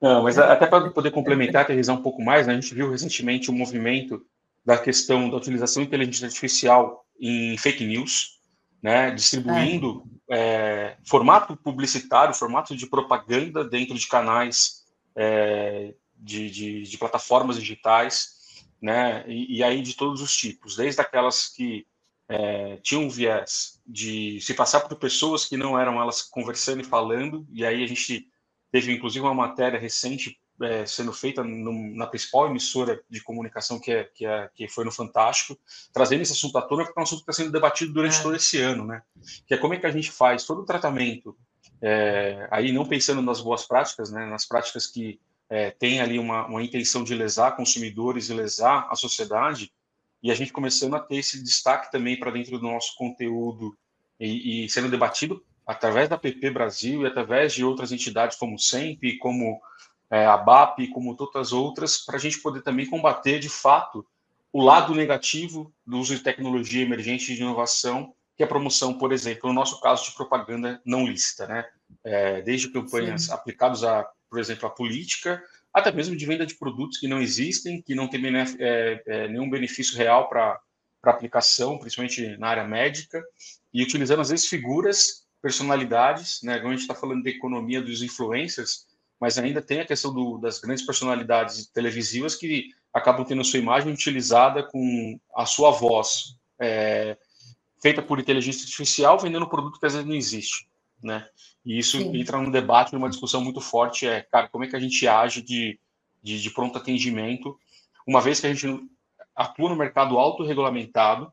Não, mas até para poder complementar, aterrizar um pouco mais, né, a gente viu recentemente o um movimento da questão da utilização de inteligência artificial em fake news, né, distribuindo é. É, formato publicitário, formato de propaganda dentro de canais é, de, de, de, plataformas digitais, né, e, e, aí de todos os tipos, desde aquelas que é, tinham viés de se passar por pessoas que não eram elas conversando e falando, e aí a gente teve inclusive uma matéria recente é, sendo feita no, na principal emissora de comunicação que, é, que, é, que foi no Fantástico, trazendo esse assunto à tona, porque é um assunto que está sendo debatido durante é. todo esse ano, né? Que é como é que a gente faz todo o tratamento, é, aí não pensando nas boas práticas, né? Nas práticas que é, têm ali uma, uma intenção de lesar consumidores e lesar a sociedade, e a gente começando a ter esse destaque também para dentro do nosso conteúdo e, e sendo debatido através da PP Brasil e através de outras entidades como o SEMP, como é, a BAP, como tantas outras, para a gente poder também combater de fato o lado negativo do uso de tecnologia emergente de inovação, que é a promoção, por exemplo, no nosso caso de propaganda não lícita, né? É, desde campanhas Sim. aplicadas a, por exemplo, a política, até mesmo de venda de produtos que não existem, que não têm é, é, nenhum benefício real para aplicação, principalmente na área médica, e utilizando às vezes figuras personalidades, né? Como a gente está falando da economia dos influencers, mas ainda tem a questão do, das grandes personalidades televisivas que acabam tendo a sua imagem utilizada com a sua voz é, feita por inteligência artificial, vendendo um produto que às vezes não existe, né? E isso Sim. entra num debate, numa discussão muito forte, é, cara, como é que a gente age de, de, de pronto atendimento, uma vez que a gente atua no mercado autorregulamentado,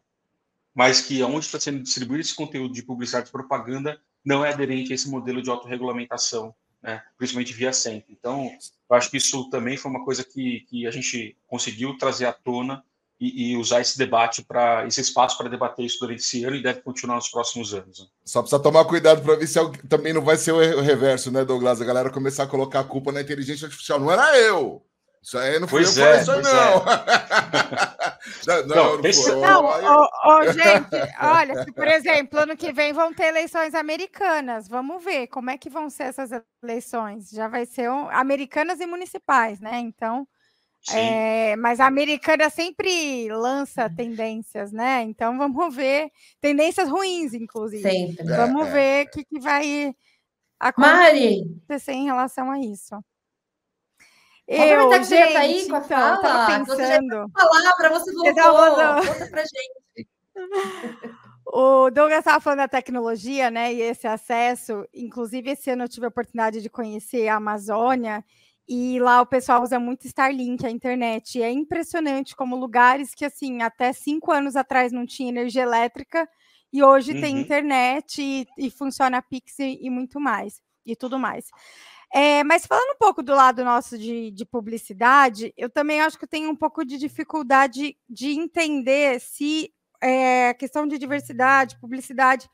mas que onde está sendo distribuído esse conteúdo de publicidade e propaganda não é aderente a esse modelo de autorregulamentação, né? principalmente via SEMP. Então, eu acho que isso também foi uma coisa que, que a gente conseguiu trazer à tona e, e usar esse debate para esse espaço para debater isso durante esse ano e deve continuar nos próximos anos. Né? Só precisa tomar cuidado para ver se também não vai ser o reverso, né, Douglas? A galera começar a colocar a culpa na inteligência artificial. Não era eu. Isso aí não foi pois eu é, isso não. É. não, não, não, foi. não ó, ó, gente, olha, se, por exemplo, ano que vem vão ter eleições americanas. Vamos ver como é que vão ser essas eleições. Já vai ser um, americanas e municipais, né? Então, é, mas a americana sempre lança tendências, né? Então vamos ver tendências ruins, inclusive. Sempre. Vamos é, ver o que, que vai acontecer Mari. em relação a isso. Eu, gente, você tá aí com a então, fala? Pensando. Você palavra, você voltou. Conta pra gente. O Douglas estava falando da tecnologia, né? E esse acesso. Inclusive, esse ano eu tive a oportunidade de conhecer a Amazônia. E lá o pessoal usa muito Starlink, a internet. E é impressionante como lugares que, assim, até cinco anos atrás não tinha energia elétrica e hoje uhum. tem internet e, e funciona Pix e, e, muito mais, e tudo mais. É, mas falando um pouco do lado nosso de, de, publicidade, eu também acho que eu tenho um pouco de dificuldade de entender se é, a questão de diversidade, publicidade,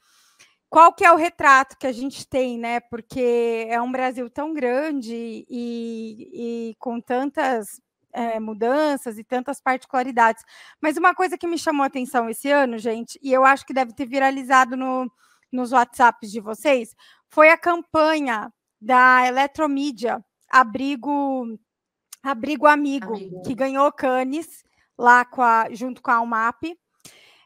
qual que é o retrato que a gente tem, né? Porque é um Brasil tão grande e, e com tantas é, mudanças e tantas particularidades. Mas uma coisa que me chamou a atenção esse ano, gente, e eu acho que deve ter viralizado no, nos WhatsApps de vocês, foi a campanha da Eletromídia, Abrigo, Abrigo Amigo, Amigo. que ganhou Canes lá a, junto com a UMAP.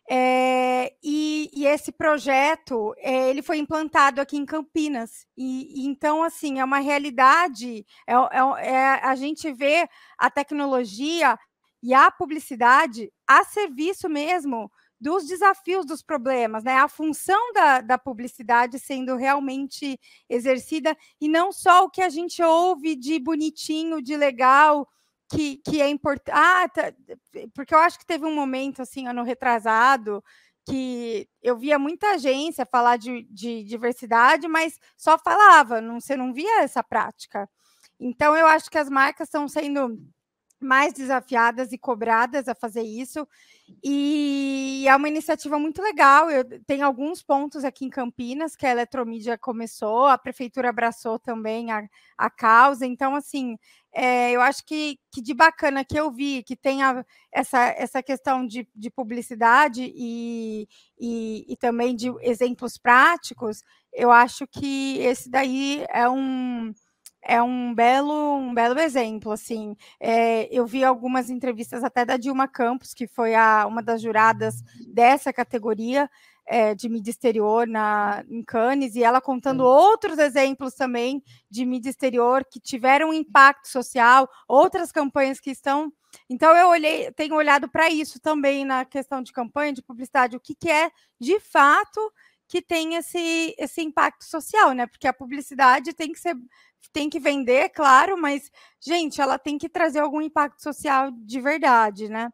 É, e, e, esse projeto é, ele foi implantado aqui em Campinas e, e então assim é uma realidade é, é, é, a gente vê a tecnologia e a publicidade a serviço mesmo dos desafios, dos problemas, né? A função da, da publicidade sendo realmente exercida e não só o que a gente ouve de bonitinho, de legal, que, que é importante. Ah, tá, porque eu acho que teve um momento, assim, ano retrasado, que eu via muita agência falar de, de diversidade, mas só falava, não, você não via essa prática. Então, eu acho que as marcas estão sendo mais desafiadas e cobradas a fazer isso. E é uma iniciativa muito legal. Eu tenho alguns pontos aqui em Campinas que a Eletromídia começou, a prefeitura abraçou também a, a causa. Então, assim, é, eu acho que, que de bacana que eu vi que tem a, essa, essa questão de, de publicidade e, e, e também de exemplos práticos, eu acho que esse daí é um é um belo, um belo exemplo, assim. É, eu vi algumas entrevistas até da Dilma Campos, que foi a, uma das juradas dessa categoria, é, de mídia exterior na, em Cannes, e ela contando outros exemplos também de mídia exterior que tiveram impacto social, outras campanhas que estão. Então, eu olhei, tenho olhado para isso também na questão de campanha, de publicidade, o que, que é de fato que tem esse, esse impacto social, né? Porque a publicidade tem que ser tem que vender, claro, mas, gente, ela tem que trazer algum impacto social de verdade, né?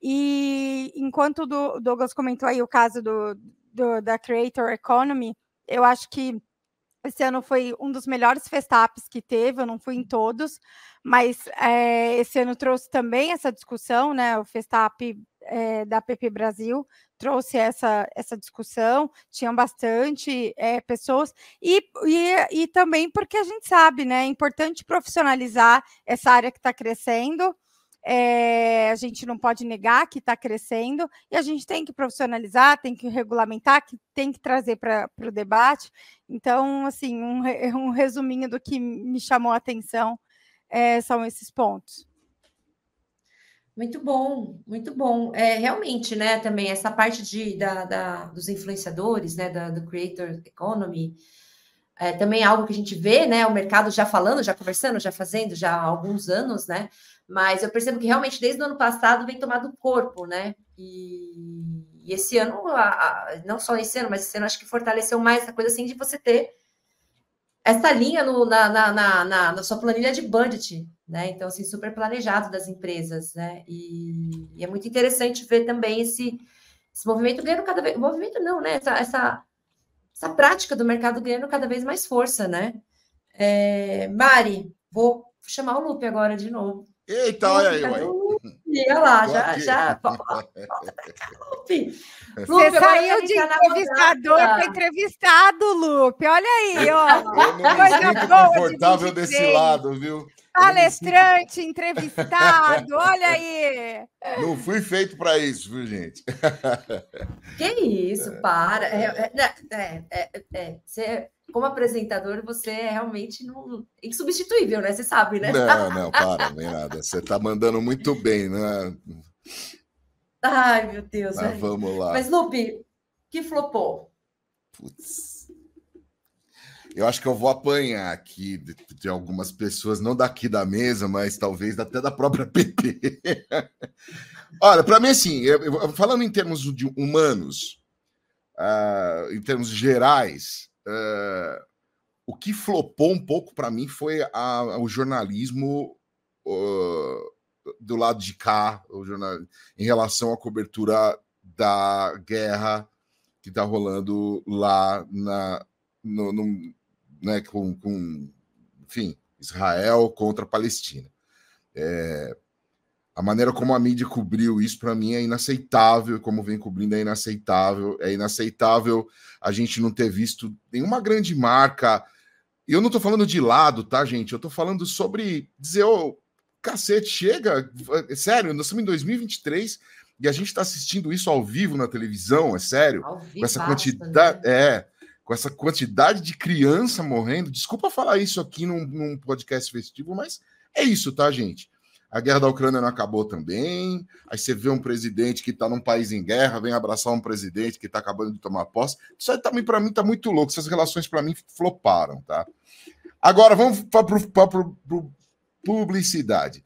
E enquanto o Douglas comentou aí o caso do, do, da Creator Economy, eu acho que esse ano foi um dos melhores festaps que teve, eu não fui em todos, mas é, esse ano trouxe também essa discussão, né? O Festap é, da PP Brasil trouxe essa, essa discussão, tinham bastante é, pessoas, e, e, e também porque a gente sabe, né? É importante profissionalizar essa área que está crescendo. É, a gente não pode negar que está crescendo e a gente tem que profissionalizar, tem que regulamentar, que tem que trazer para o debate. Então, assim, um, um, resuminho do que me chamou a atenção é, são esses pontos. Muito bom, muito bom. É realmente, né? Também essa parte de, da, da dos influenciadores, né? Da, do creator economy, é também é algo que a gente vê, né? O mercado já falando, já conversando, já fazendo, já há alguns anos, né? Mas eu percebo que realmente desde o ano passado vem tomado corpo, né? E, e esse ano, a, a, não só esse ano, mas esse ano acho que fortaleceu mais a coisa assim de você ter essa linha no, na, na, na, na, sua planilha de budget, né? Então, assim, super planejado das empresas, né? E, e é muito interessante ver também esse, esse movimento ganhando cada vez. Movimento não, né? Essa, essa, essa prática do mercado ganhando cada vez mais força, né? É, Mari, vou chamar o Lupe agora de novo. Eita, olha aí. Olha lá, já, já. Lupe. Você saiu de entrevistador para entrevistado, Lupe. Olha aí, ó. Eu não me sinto confortável de desse lado, viu? Palestrante, entrevistado, olha aí. Não fui feito para isso, viu, gente? Que isso, para. É, é, é, é, é, você como apresentador, você é realmente não... insubstituível, né? Você sabe, né? Não, não, para, nem nada. Você está mandando muito bem, né? Ai, meu Deus. Mas vamos lá. Mas, Lupe, que flopou? Putz. Eu acho que eu vou apanhar aqui de, de algumas pessoas, não daqui da mesa, mas talvez até da própria PT. Olha, para mim, assim, eu, falando em termos de humanos, uh, em termos gerais, Uh, o que flopou um pouco para mim foi a, o jornalismo uh, do lado de cá, em relação à cobertura da guerra que está rolando lá na, no, no né, com, com, enfim, Israel contra a Palestina. É, a maneira como a mídia cobriu isso, para mim, é inaceitável. Como vem cobrindo, é inaceitável. É inaceitável a gente não ter visto nenhuma grande marca. E eu não estou falando de lado, tá, gente? Eu estou falando sobre dizer, oh, cacete, chega. É sério, nós estamos em 2023 e a gente está assistindo isso ao vivo na televisão, é sério. com essa quantidade. Né? É, com essa quantidade de criança morrendo. Desculpa falar isso aqui num, num podcast festivo, mas é isso, tá, gente? A guerra da Ucrânia não acabou também. Aí você vê um presidente que está num país em guerra, vem abraçar um presidente que está acabando de tomar posse. Isso aí também, para mim, está muito louco. Essas relações, para mim, floparam, tá? Agora, vamos para publicidade.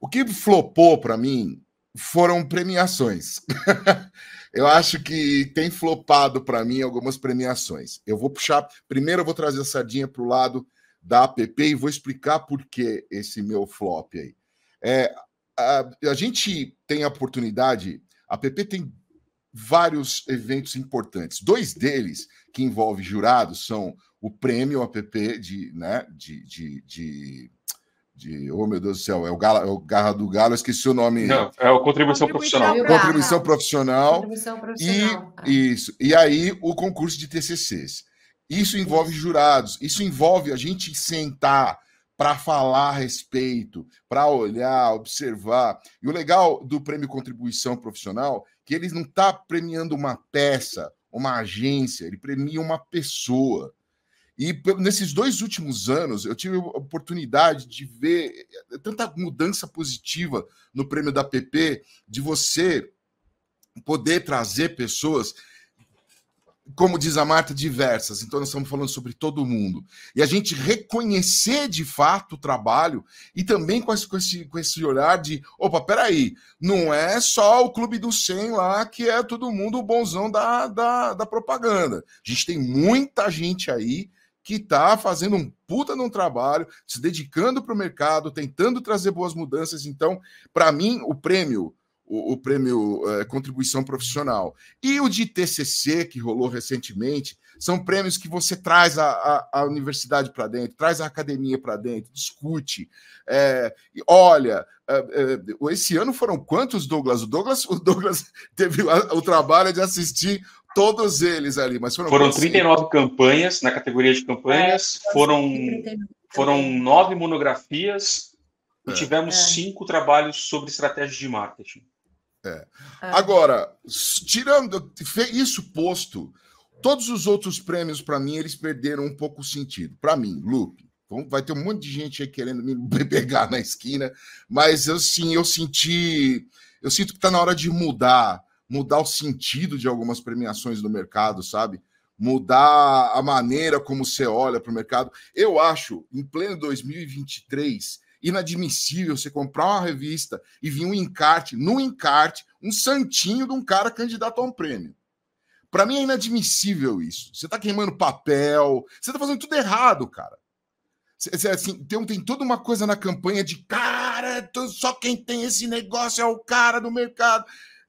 O que flopou para mim foram premiações. eu acho que tem flopado para mim algumas premiações. Eu vou puxar. Primeiro, eu vou trazer a sardinha para o lado da app e vou explicar por que esse meu flop aí. É, a, a gente tem a oportunidade, a PP tem vários eventos importantes. Dois deles que envolvem jurados são o prêmio APP de, né, de, de, de, de oh meu Deus do céu, é o, Gala, é o Garra do Galo, esqueci o nome. Não, é o Contribuição, Profissional. Contribuição Profissional. Contribuição Profissional. E, isso. E aí o concurso de TCCs. Isso envolve jurados, isso envolve a gente sentar para falar a respeito, para olhar, observar. E o legal do prêmio Contribuição Profissional que ele não está premiando uma peça, uma agência, ele premia uma pessoa. E nesses dois últimos anos, eu tive a oportunidade de ver tanta mudança positiva no prêmio da PP, de você poder trazer pessoas como diz a Marta, diversas. Então, nós estamos falando sobre todo mundo. E a gente reconhecer de fato o trabalho e também com esse, com esse, com esse olhar de: opa, peraí, não é só o Clube do 100 lá que é todo mundo o bonzão da, da, da propaganda. A gente tem muita gente aí que está fazendo um puta num trabalho, se dedicando para o mercado, tentando trazer boas mudanças. Então, para mim, o prêmio o, o prêmio é, Contribuição Profissional. E o de TCC, que rolou recentemente, são prêmios que você traz a, a, a universidade para dentro, traz a academia para dentro, discute. É, olha, é, é, esse ano foram quantos, Douglas? O Douglas, o Douglas teve o trabalho de assistir todos eles ali, mas foram, foram 39 campanhas na categoria de campanhas, é, foram, foram nove monografias e é. tivemos cinco trabalhos sobre estratégias de marketing. É. é. Agora, tirando isso posto, todos os outros prêmios, para mim, eles perderam um pouco o sentido. Para mim, Lupe, vai ter um monte de gente aí querendo me pegar na esquina, mas assim, eu senti. Eu sinto que está na hora de mudar, mudar o sentido de algumas premiações do mercado, sabe? Mudar a maneira como você olha para o mercado. Eu acho, em pleno 2023, inadmissível você comprar uma revista e vir um encarte, no encarte, um santinho de um cara candidato a um prêmio. Para mim é inadmissível isso. Você está queimando papel, você está fazendo tudo errado, cara. Assim, tem, tem toda uma coisa na campanha de cara, só quem tem esse negócio é o cara do mercado.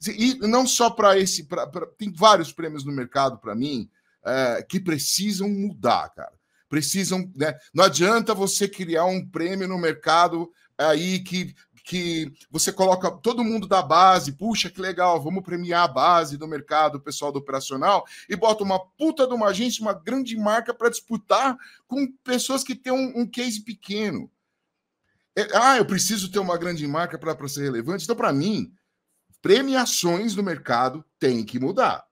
E não só para esse, pra, pra, tem vários prêmios no mercado para mim é, que precisam mudar, cara precisam. Né? Não adianta você criar um prêmio no mercado aí que, que você coloca todo mundo da base, puxa, que legal, vamos premiar a base do mercado, o pessoal do operacional, e bota uma puta de uma agência, uma grande marca para disputar com pessoas que têm um, um case pequeno. É, ah, eu preciso ter uma grande marca para ser relevante. Então, para mim, premiações no mercado têm que mudar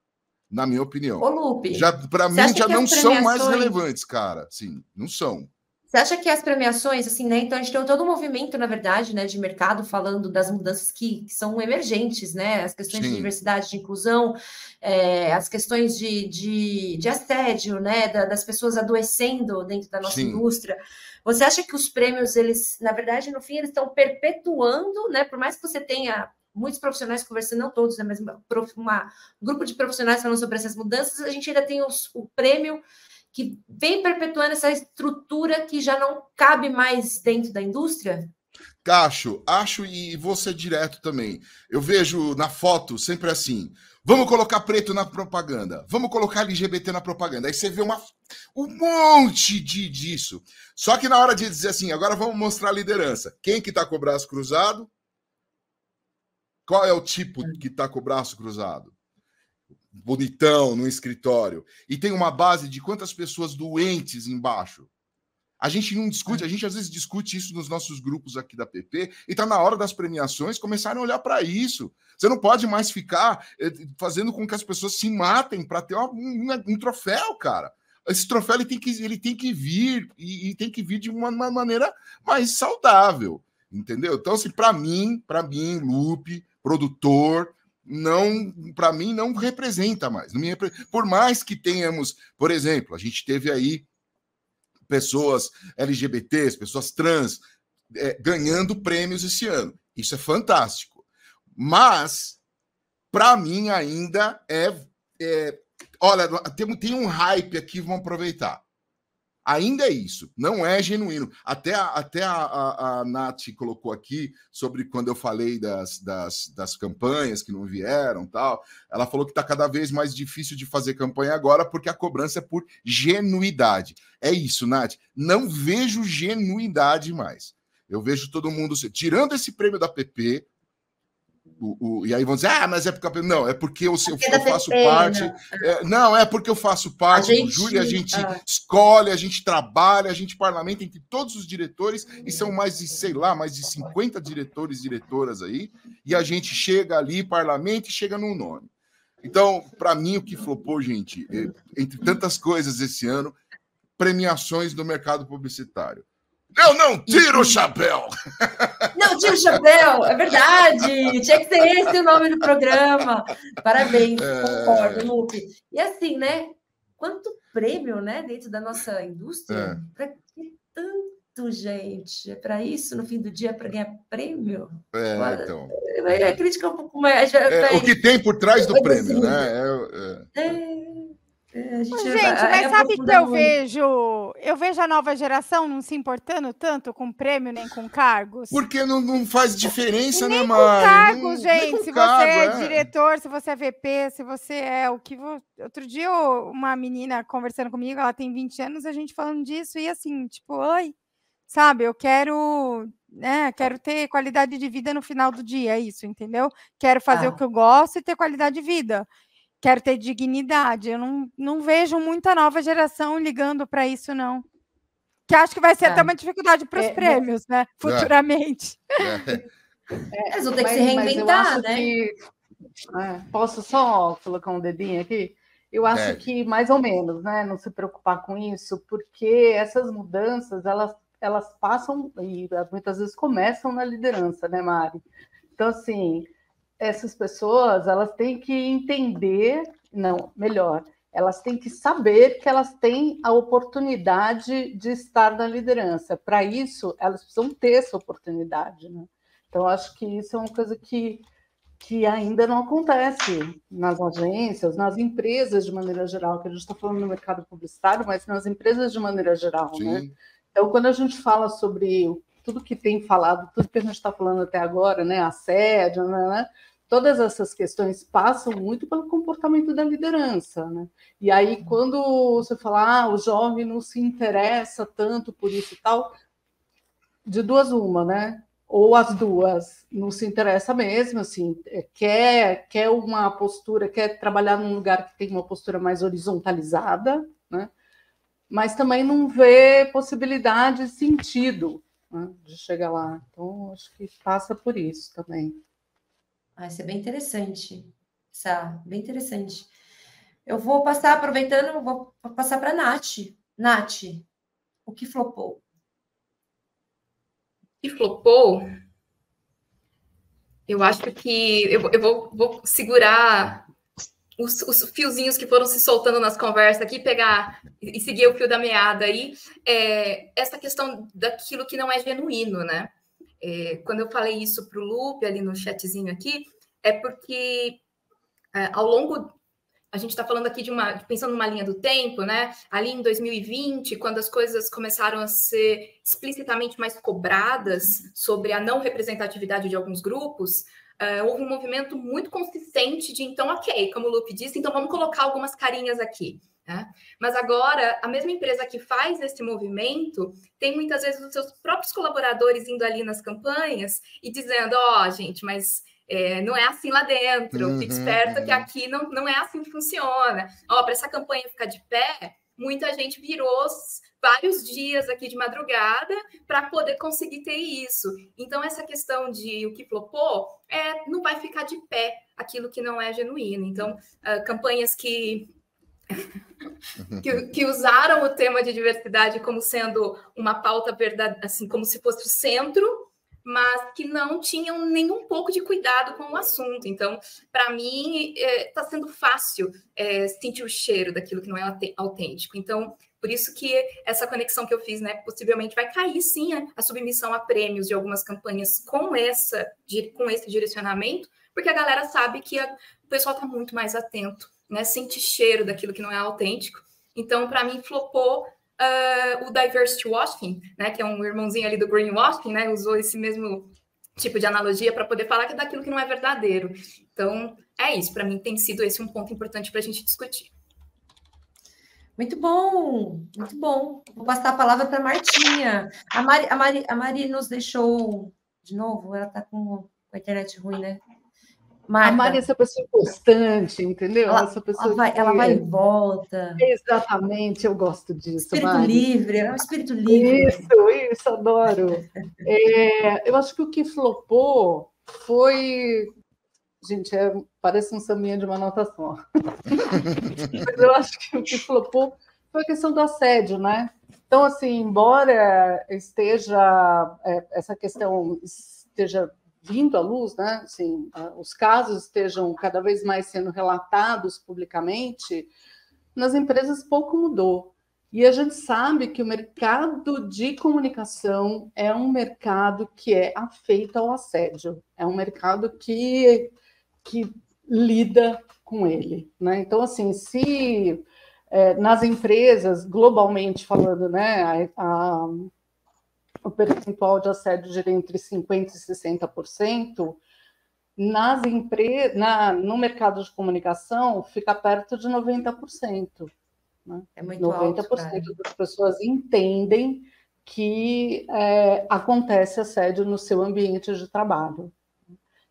na minha opinião. Ô, Lupe. Já para mim já não premiações... são mais relevantes, cara. Sim, não são. Você acha que as premiações, assim, né? Então a gente tem todo um movimento, na verdade, né, de mercado falando das mudanças que, que são emergentes, né? As questões Sim. de diversidade, de inclusão, é, as questões de, de, de assédio, né? Da, das pessoas adoecendo dentro da nossa Sim. indústria. Você acha que os prêmios, eles, na verdade, no fim, eles estão perpetuando, né? Por mais que você tenha muitos profissionais conversando, não todos, né, mas um grupo de profissionais falando sobre essas mudanças, a gente ainda tem os, o prêmio que vem perpetuando essa estrutura que já não cabe mais dentro da indústria? Acho, acho e ser direto também. Eu vejo na foto sempre assim: vamos colocar preto na propaganda, vamos colocar LGBT na propaganda. Aí você vê uma, um monte de disso. Só que na hora de dizer assim, agora vamos mostrar a liderança. Quem que tá com o braço cruzado? Qual é o tipo que está com o braço cruzado? Bonitão, no escritório. E tem uma base de quantas pessoas doentes embaixo. A gente não discute, a gente às vezes discute isso nos nossos grupos aqui da PP, e está na hora das premiações começarem a olhar para isso. Você não pode mais ficar eh, fazendo com que as pessoas se matem para ter uma, um, um, troféu, cara. Esse troféu ele tem que, ele tem que vir, e, e tem que vir de uma, uma maneira mais saudável entendeu? Então, assim, para mim, para mim, Lupe, produtor, não, para mim, não representa mais. Não me, por mais que tenhamos, por exemplo, a gente teve aí pessoas LGBTs, pessoas trans, é, ganhando prêmios esse ano. Isso é fantástico. Mas, para mim, ainda é, é. olha, tem, tem um hype aqui, vamos aproveitar. Ainda é isso, não é genuíno. Até a, até a, a, a Nath colocou aqui sobre quando eu falei das, das, das campanhas que não vieram tal. Ela falou que está cada vez mais difícil de fazer campanha agora porque a cobrança é por genuidade. É isso, Nath. Não vejo genuidade mais. Eu vejo todo mundo. Tirando esse prêmio da PP, o, o, e aí vão dizer, ah, mas é porque. Não, é porque eu, eu, eu faço parte. Né? É, não, é porque eu faço parte gente, do júri, a gente ah. escolhe, a gente trabalha, a gente parlamenta entre todos os diretores, e são mais de, sei lá, mais de 50 diretores e diretoras aí, e a gente chega ali, parlamenta e chega no nome. Então, para mim, o que flopou, gente, é, entre tantas coisas esse ano, premiações do mercado publicitário. Eu não tiro o chapéu! Não tiro o chapéu, é verdade! Tinha que ser esse o nome do programa. Parabéns, é... concordo, Lupe. E assim, né? Quanto prêmio, né, dentro da nossa indústria? É. Para que tanto, gente? É para isso, no fim do dia, para ganhar prêmio? É, Agora, então. Vai criticar um pouco mais. É, o que tem por trás do prêmio, né? É, é. É, gente, gente mas sabe que eu vejo, eu vejo a nova geração não se importando tanto com prêmio nem com cargos. Porque não, não faz diferença, nem né, Mari? Com cargos, não, gente. Com se cargo, você é, é, diretor, se você é VP, se você é o que. Outro dia, uma menina conversando comigo, ela tem 20 anos, a gente falando disso, e assim, tipo, oi, sabe, eu quero. Né, quero ter qualidade de vida no final do dia, é isso, entendeu? Quero fazer ah. o que eu gosto e ter qualidade de vida quero ter dignidade. Eu não, não vejo muita nova geração ligando para isso, não. Que acho que vai ser é. até uma dificuldade para os é, prêmios, né? É. Futuramente. É. Eles vão ter que se reinventar, né? Que... É, posso só colocar um dedinho aqui? Eu acho que mais ou menos, né? Não se preocupar com isso, porque essas mudanças elas, elas passam e muitas vezes começam na liderança, né, Mari? Então, assim, essas pessoas elas têm que entender, não, melhor, elas têm que saber que elas têm a oportunidade de estar na liderança. Para isso, elas precisam ter essa oportunidade. Né? Então, acho que isso é uma coisa que, que ainda não acontece nas agências, nas empresas de maneira geral, que a gente está falando no mercado publicitário, mas nas empresas de maneira geral. Né? Então, quando a gente fala sobre tudo que tem falado, tudo que a gente está falando até agora, né, assédio, né, né todas essas questões passam muito pelo comportamento da liderança, né? E aí, uhum. quando você fala, ah, o jovem não se interessa tanto por isso e tal, de duas uma, né? Ou as duas não se interessa mesmo, assim, é, quer, quer uma postura, quer trabalhar num lugar que tem uma postura mais horizontalizada, né? Mas também não vê possibilidade, sentido né? de chegar lá. Então, acho que passa por isso também. Ah, isso é bem interessante. Sá, bem interessante. Eu vou passar, aproveitando, vou passar para a Nath. Nath, o que flopou? O que flopou? Eu acho que eu, eu vou, vou, segurar os, os, fiozinhos que foram se soltando nas conversas aqui, pegar e seguir o fio da meada aí. É, essa questão daquilo que não é genuíno, né? É, quando eu falei isso para o Lupe ali no chatzinho aqui, é porque é, ao longo a gente está falando aqui de uma, pensando numa linha do tempo, né? Ali em 2020, quando as coisas começaram a ser explicitamente mais cobradas sobre a não representatividade de alguns grupos, uh, houve um movimento muito consistente de então, ok, como o Lupe disse, então vamos colocar algumas carinhas aqui. Né? Mas agora, a mesma empresa que faz esse movimento tem muitas vezes os seus próprios colaboradores indo ali nas campanhas e dizendo: ó, oh, gente, mas é, não é assim lá dentro, uhum, fique esperto uhum. que aqui não, não é assim que funciona. Ó, para essa campanha ficar de pé, muita gente virou vários dias aqui de madrugada para poder conseguir ter isso. Então, essa questão de o que flopou é, não vai ficar de pé aquilo que não é genuíno. Então, uh, campanhas que que, que, usaram o tema de diversidade como sendo uma pauta verdade, assim, como se fosse o centro, mas que não tinham nenhum pouco de cuidado com o assunto. Então, para mim, está é, tá sendo fácil é, sentir o cheiro daquilo que não é autêntico. Então, por isso que essa conexão que eu fiz, né, possivelmente vai cair sim a, submissão a prêmios de algumas campanhas com essa com esse direcionamento, porque a galera sabe que a, o pessoal está muito mais atento né, sente cheiro daquilo que não é autêntico. Então, para mim, flopou uh, o diversity washing, né, que é um irmãozinho ali do greenwashing, né, usou esse mesmo tipo de analogia para poder falar que é daquilo que não é verdadeiro. Então, é isso. Para mim, tem sido esse um ponto importante para a gente discutir. Muito bom, muito bom. Vou passar a palavra para a Martinha. A Mari, a, Mari, a Mari nos deixou de novo, ela está com a internet ruim, né? Marta. A Mari é essa pessoa constante, entendeu? Ela, essa pessoa ela, vai, que... ela vai e volta. Exatamente, eu gosto disso. Espírito Mari. livre, é um espírito livre. Isso, isso, adoro. é, eu acho que o que flopou foi. Gente, é, parece um sambinha de uma nota só. Mas eu acho que o que flopou foi a questão do assédio, né? Então, assim, embora esteja é, essa questão esteja vindo à luz, né? Assim, os casos estejam cada vez mais sendo relatados publicamente, nas empresas pouco mudou. E a gente sabe que o mercado de comunicação é um mercado que é afeito ao assédio, é um mercado que, que lida com ele. Né? Então, assim, se é, nas empresas, globalmente falando, né, a, a, o percentual de assédio gira entre 50% e 60%, nas empresas, na, no mercado de comunicação, fica perto de 90%. Né? É muito 90% alto, das pessoas entendem que é, acontece assédio no seu ambiente de trabalho.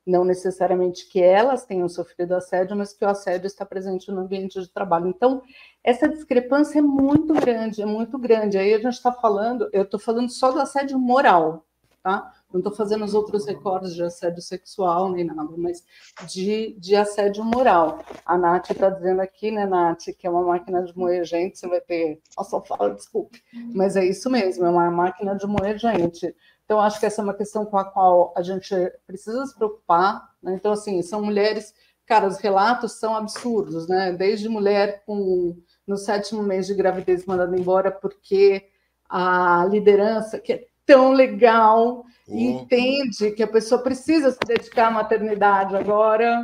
Não necessariamente que elas tenham sofrido assédio, mas que o assédio está presente no ambiente de trabalho. Então, essa discrepância é muito grande, é muito grande. Aí a gente está falando, eu estou falando só do assédio moral, tá? Não estou fazendo os outros recordes de assédio sexual nem nada, mas de, de assédio moral. A Nath está dizendo aqui, né, Nath, que é uma máquina de moer gente, você vai ter. Nossa, fala, desculpe. Mas é isso mesmo, é uma máquina de moer gente. Então, acho que essa é uma questão com a qual a gente precisa se preocupar. Né? Então, assim, são mulheres. Cara, os relatos são absurdos, né? Desde mulher com no sétimo mês de gravidez mandada embora porque a liderança, que é tão legal, oh. entende que a pessoa precisa se dedicar à maternidade agora,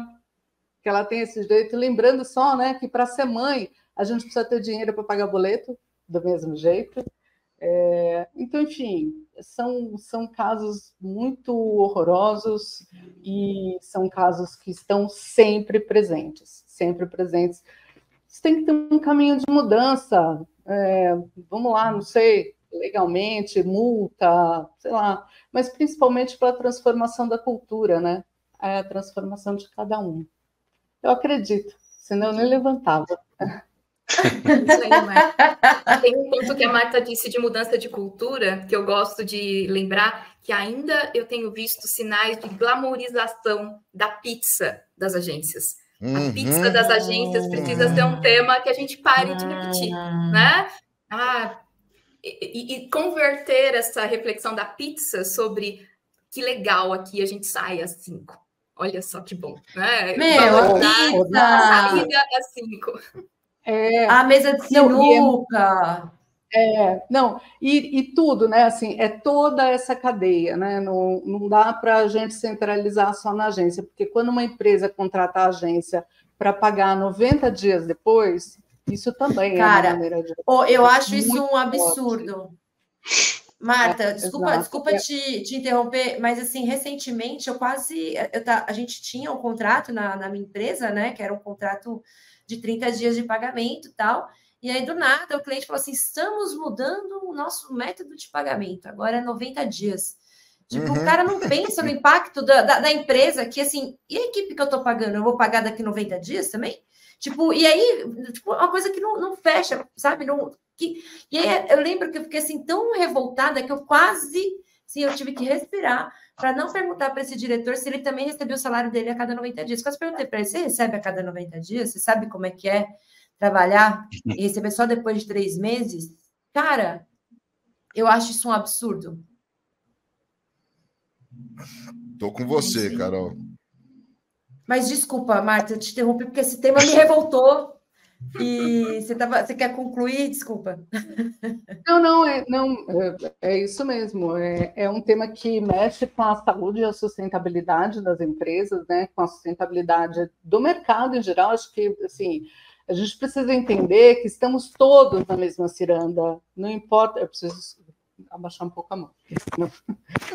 que ela tem esse jeito. Lembrando só, né, que para ser mãe a gente precisa ter dinheiro para pagar boleto, do mesmo jeito. É, então, enfim, são, são casos muito horrorosos e são casos que estão sempre presentes, sempre presentes. Você tem que ter um caminho de mudança. É, vamos lá, não sei, legalmente, multa, sei lá, mas principalmente pela transformação da cultura, né? É a transformação de cada um. Eu acredito, senão eu nem levantava. Tem um ponto que a Marta disse de mudança de cultura, que eu gosto de lembrar, que ainda eu tenho visto sinais de glamorização da pizza das agências. Uhum. A pizza das agências precisa ser um tema que a gente pare de repetir, né? Ah, e, e, converter essa reflexão da pizza sobre que legal aqui a gente sai às cinco. Olha só que bom, né? Meu, a pizza! A às cinco. É, a mesa de é sinuca. É, não, e, e, tudo, né? Assim, é toda essa cadeia, né? Não, não dá para a gente centralizar só na agência, porque quando uma empresa contrata a agência para pagar 90 dias depois, isso também Cara, é uma maneira de. Oh, eu acho isso um absurdo. Marta, é, desculpa, exato. desculpa é. te, te interromper, mas assim, recentemente eu quase. Eu tá, a gente tinha um contrato na, na minha empresa, né? Que era um contrato de 30 dias de pagamento e tal. E aí, do nada, o cliente falou assim: estamos mudando o nosso método de pagamento, agora é 90 dias. Tipo, uhum. o cara não pensa no impacto da, da, da, empresa, que assim, e a equipe que eu tô pagando? Eu vou pagar daqui 90 dias também? Tipo, e aí, tipo, uma coisa que não, não fecha, sabe? Não, que, e aí eu lembro que eu fiquei assim tão revoltada que eu quase, sim, eu tive que respirar para não perguntar para esse diretor se ele também recebeu o salário dele a cada 90 dias. Quase perguntei para ele: você recebe a cada 90 dias? Você sabe como é que é trabalhar e receber só depois de três meses? Cara, eu acho isso um absurdo. Tô com você, Carol. Mas desculpa, Marta, eu te interrompi porque esse tema me revoltou. E você, tava, você quer concluir? Desculpa. Não, não, é, não, é, é isso mesmo. É, é, um tema que mexe com a saúde e a sustentabilidade das empresas, né? com a sustentabilidade do mercado em geral. Acho que assim, a gente precisa entender que estamos todos na mesma ciranda. Não importa, eu preciso abaixar um pouco a mão.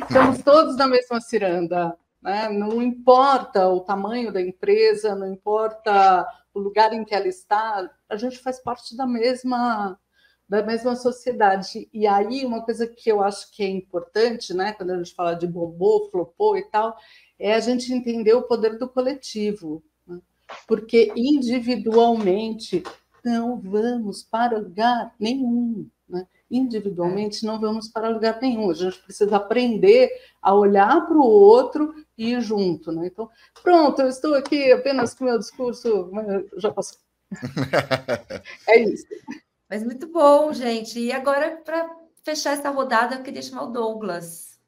Estamos todos na mesma ciranda. Né? Não importa o tamanho da empresa, não importa o lugar em que ela está, a gente faz parte da mesma da mesma sociedade. E aí, uma coisa que eu acho que é importante, né, quando a gente fala de bombô, flopou e tal, é a gente entender o poder do coletivo. Né? Porque individualmente não vamos para lugar nenhum. Individualmente não vamos para lugar nenhum. A gente precisa aprender a olhar para o outro e ir junto. Né? Então, pronto, eu estou aqui apenas com meu discurso, já passou. é isso. Mas muito bom, bom, gente. E agora, para fechar essa rodada, eu queria chamar o Douglas.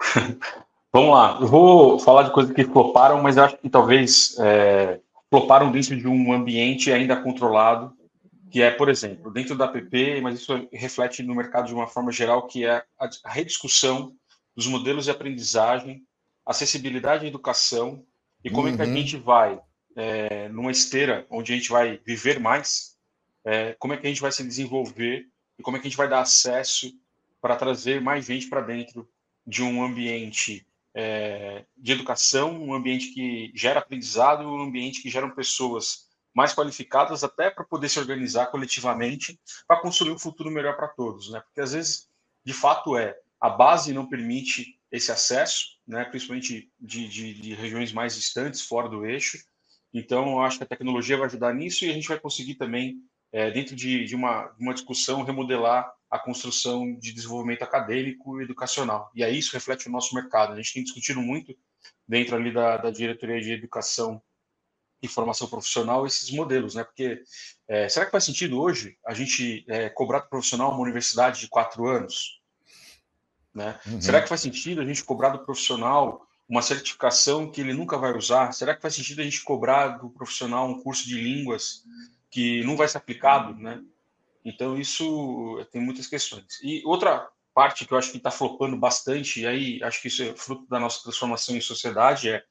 Vamos lá, eu vou falar de coisas que floparam, mas acho que talvez é, floparam dentro de um ambiente ainda controlado, que é, por exemplo, dentro da app, mas isso reflete no mercado de uma forma geral, que é a rediscussão dos modelos de aprendizagem, acessibilidade à educação e como uhum. é que a uhum. gente vai, é, numa esteira onde a gente vai viver mais, é, como é que a gente vai se desenvolver e como é que a gente vai dar acesso para trazer mais gente para dentro de um ambiente é, de educação, um ambiente que gera aprendizado, um ambiente que geram pessoas mais qualificadas até para poder se organizar coletivamente para construir um futuro melhor para todos, né? Porque às vezes, de fato, é a base não permite esse acesso, né? Principalmente de, de, de regiões mais distantes, fora do eixo. Então, eu acho que a tecnologia vai ajudar nisso e a gente vai conseguir também, é, dentro de, de uma, uma discussão, remodelar a construção de desenvolvimento acadêmico e educacional. E aí isso reflete o nosso mercado. A gente tem discutido muito dentro ali da, da diretoria de educação e formação profissional esses modelos, né? Porque é, será que faz sentido hoje a gente é, cobrar do profissional uma universidade de quatro anos? Né? Uhum. Será que faz sentido a gente cobrar do profissional uma certificação que ele nunca vai usar? Será que faz sentido a gente cobrar do profissional um curso de línguas que não vai ser aplicado, né? Então, isso tem muitas questões. E outra parte que eu acho que está flopando bastante, e aí acho que isso é fruto da nossa transformação em sociedade, é,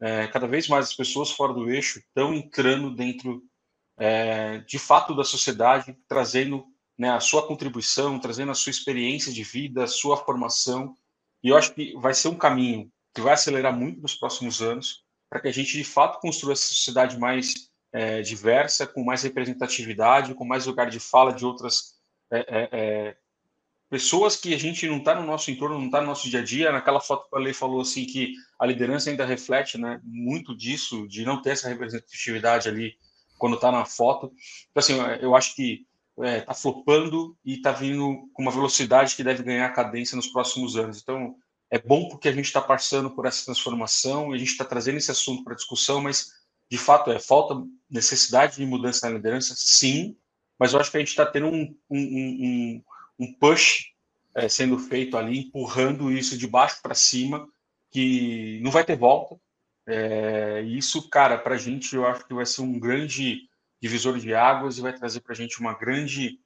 é cada vez mais as pessoas fora do eixo estão entrando dentro, é, de fato, da sociedade, trazendo né, a sua contribuição, trazendo a sua experiência de vida, a sua formação. E eu acho que vai ser um caminho que vai acelerar muito nos próximos anos, para que a gente, de fato, construa essa sociedade mais é, diversa, com mais representatividade, com mais lugar de fala de outras é, é, é pessoas que a gente não está no nosso entorno, não está no nosso dia a dia. Naquela foto que a Lei falou assim que a liderança ainda reflete né, muito disso, de não ter essa representatividade ali quando está na foto. Então, assim, eu acho que está é, tá flopando e está vindo com uma velocidade que deve ganhar cadência nos próximos anos. Então, é bom porque a gente está passando por essa transformação e a gente está trazendo esse assunto para discussão, mas de fato, é falta necessidade de mudança na liderança, sim, mas eu acho que a gente está tendo um, um, um, um push é, sendo feito ali, empurrando isso de baixo para cima, que não vai ter volta. É, isso, cara, para a gente, eu acho que vai ser um grande divisor de águas e vai trazer para a gente uma grande,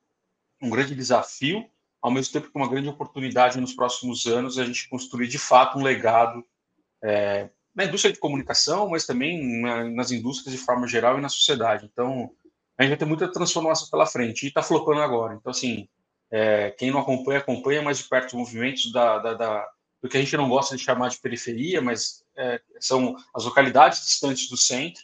um grande desafio, ao mesmo tempo que uma grande oportunidade nos próximos anos a gente construir de fato um legado é, na indústria de comunicação, mas também na, nas indústrias de forma geral e na sociedade. Então, a gente vai ter muita transformação pela frente e está flopando agora. Então, assim, é, quem não acompanha, acompanha mais de perto os movimentos da, da, da, do que a gente não gosta de chamar de periferia, mas é, são as localidades distantes do centro,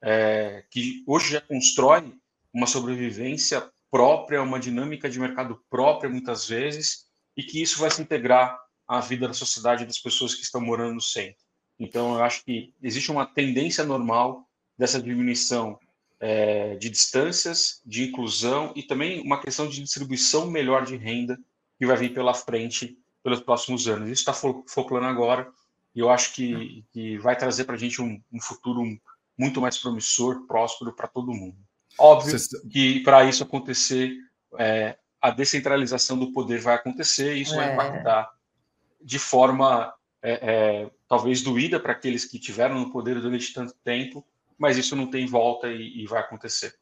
é, que hoje já constroem uma sobrevivência própria, uma dinâmica de mercado própria, muitas vezes, e que isso vai se integrar à vida da sociedade das pessoas que estão morando no centro. Então, eu acho que existe uma tendência normal dessa diminuição é, de distâncias, de inclusão e também uma questão de distribuição melhor de renda que vai vir pela frente pelos próximos anos. Isso está focando agora e eu acho que, que vai trazer para a gente um, um, futuro muito mais promissor, próspero para todo mundo. Óbvio que para isso acontecer, é, a descentralização do poder vai acontecer e isso é. vai impactar de forma é, é, talvez doída para aqueles que tiveram no poder durante tanto tempo, mas isso não tem volta e, e vai acontecer.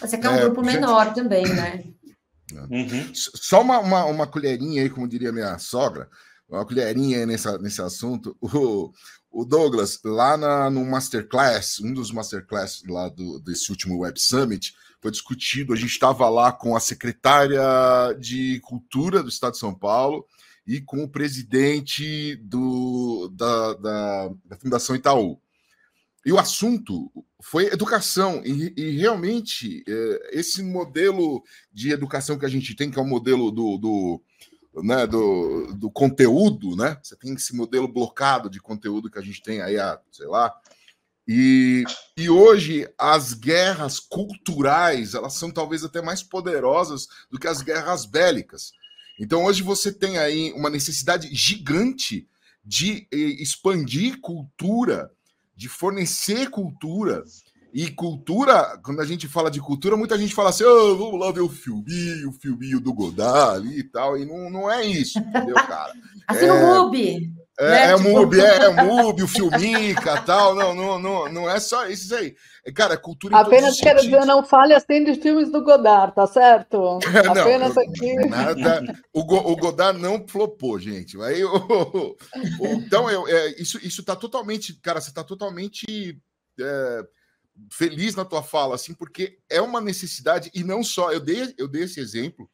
Você quer um é, grupo menor gente... também, né? Uhum. Só uma, uma, uma, colherinha aí, como diria minha sogra, uma colherinha aí nessa, nesse assunto. O, o Douglas, lá na, no Masterclass, um dos Masterclass lá do, desse último Web Summit, foi discutido. A gente estava lá com a secretária de Cultura do Estado de São Paulo e com o presidente do, da, da, da Fundação Itaú. E o assunto foi educação, e, e realmente é, esse modelo de educação que a gente tem, que é o modelo do, do, né, do, do conteúdo, né? Você tem esse modelo blocado de conteúdo que a gente tem aí há, sei lá. E, e hoje as guerras culturais elas são talvez até mais poderosas do que as guerras bélicas. Então, hoje você tem aí uma necessidade gigante de eh, expandir cultura, de fornecer cultura. E cultura, quando a gente fala de cultura, muita gente fala assim: oh, vamos lá ver o filminho, o filminho do Godard ali e tal. E não, não é isso, entendeu, cara? Assim é, no MUBI. É, né? é, tipo... MUBI, é, é MUBI, o Filmica tal. Não, não, não, não é só isso aí. É, cara, cultura Apenas quero sentidos. dizer, não fale assim dos filmes do Godard, tá certo? não, Apenas aqui. Nada, o, o Godard não flopou, gente. Aí, então, eu, é, isso, isso tá totalmente. Cara, você tá totalmente. É, feliz na tua fala, assim, porque é uma necessidade, e não só, eu dei, eu dei esse exemplo,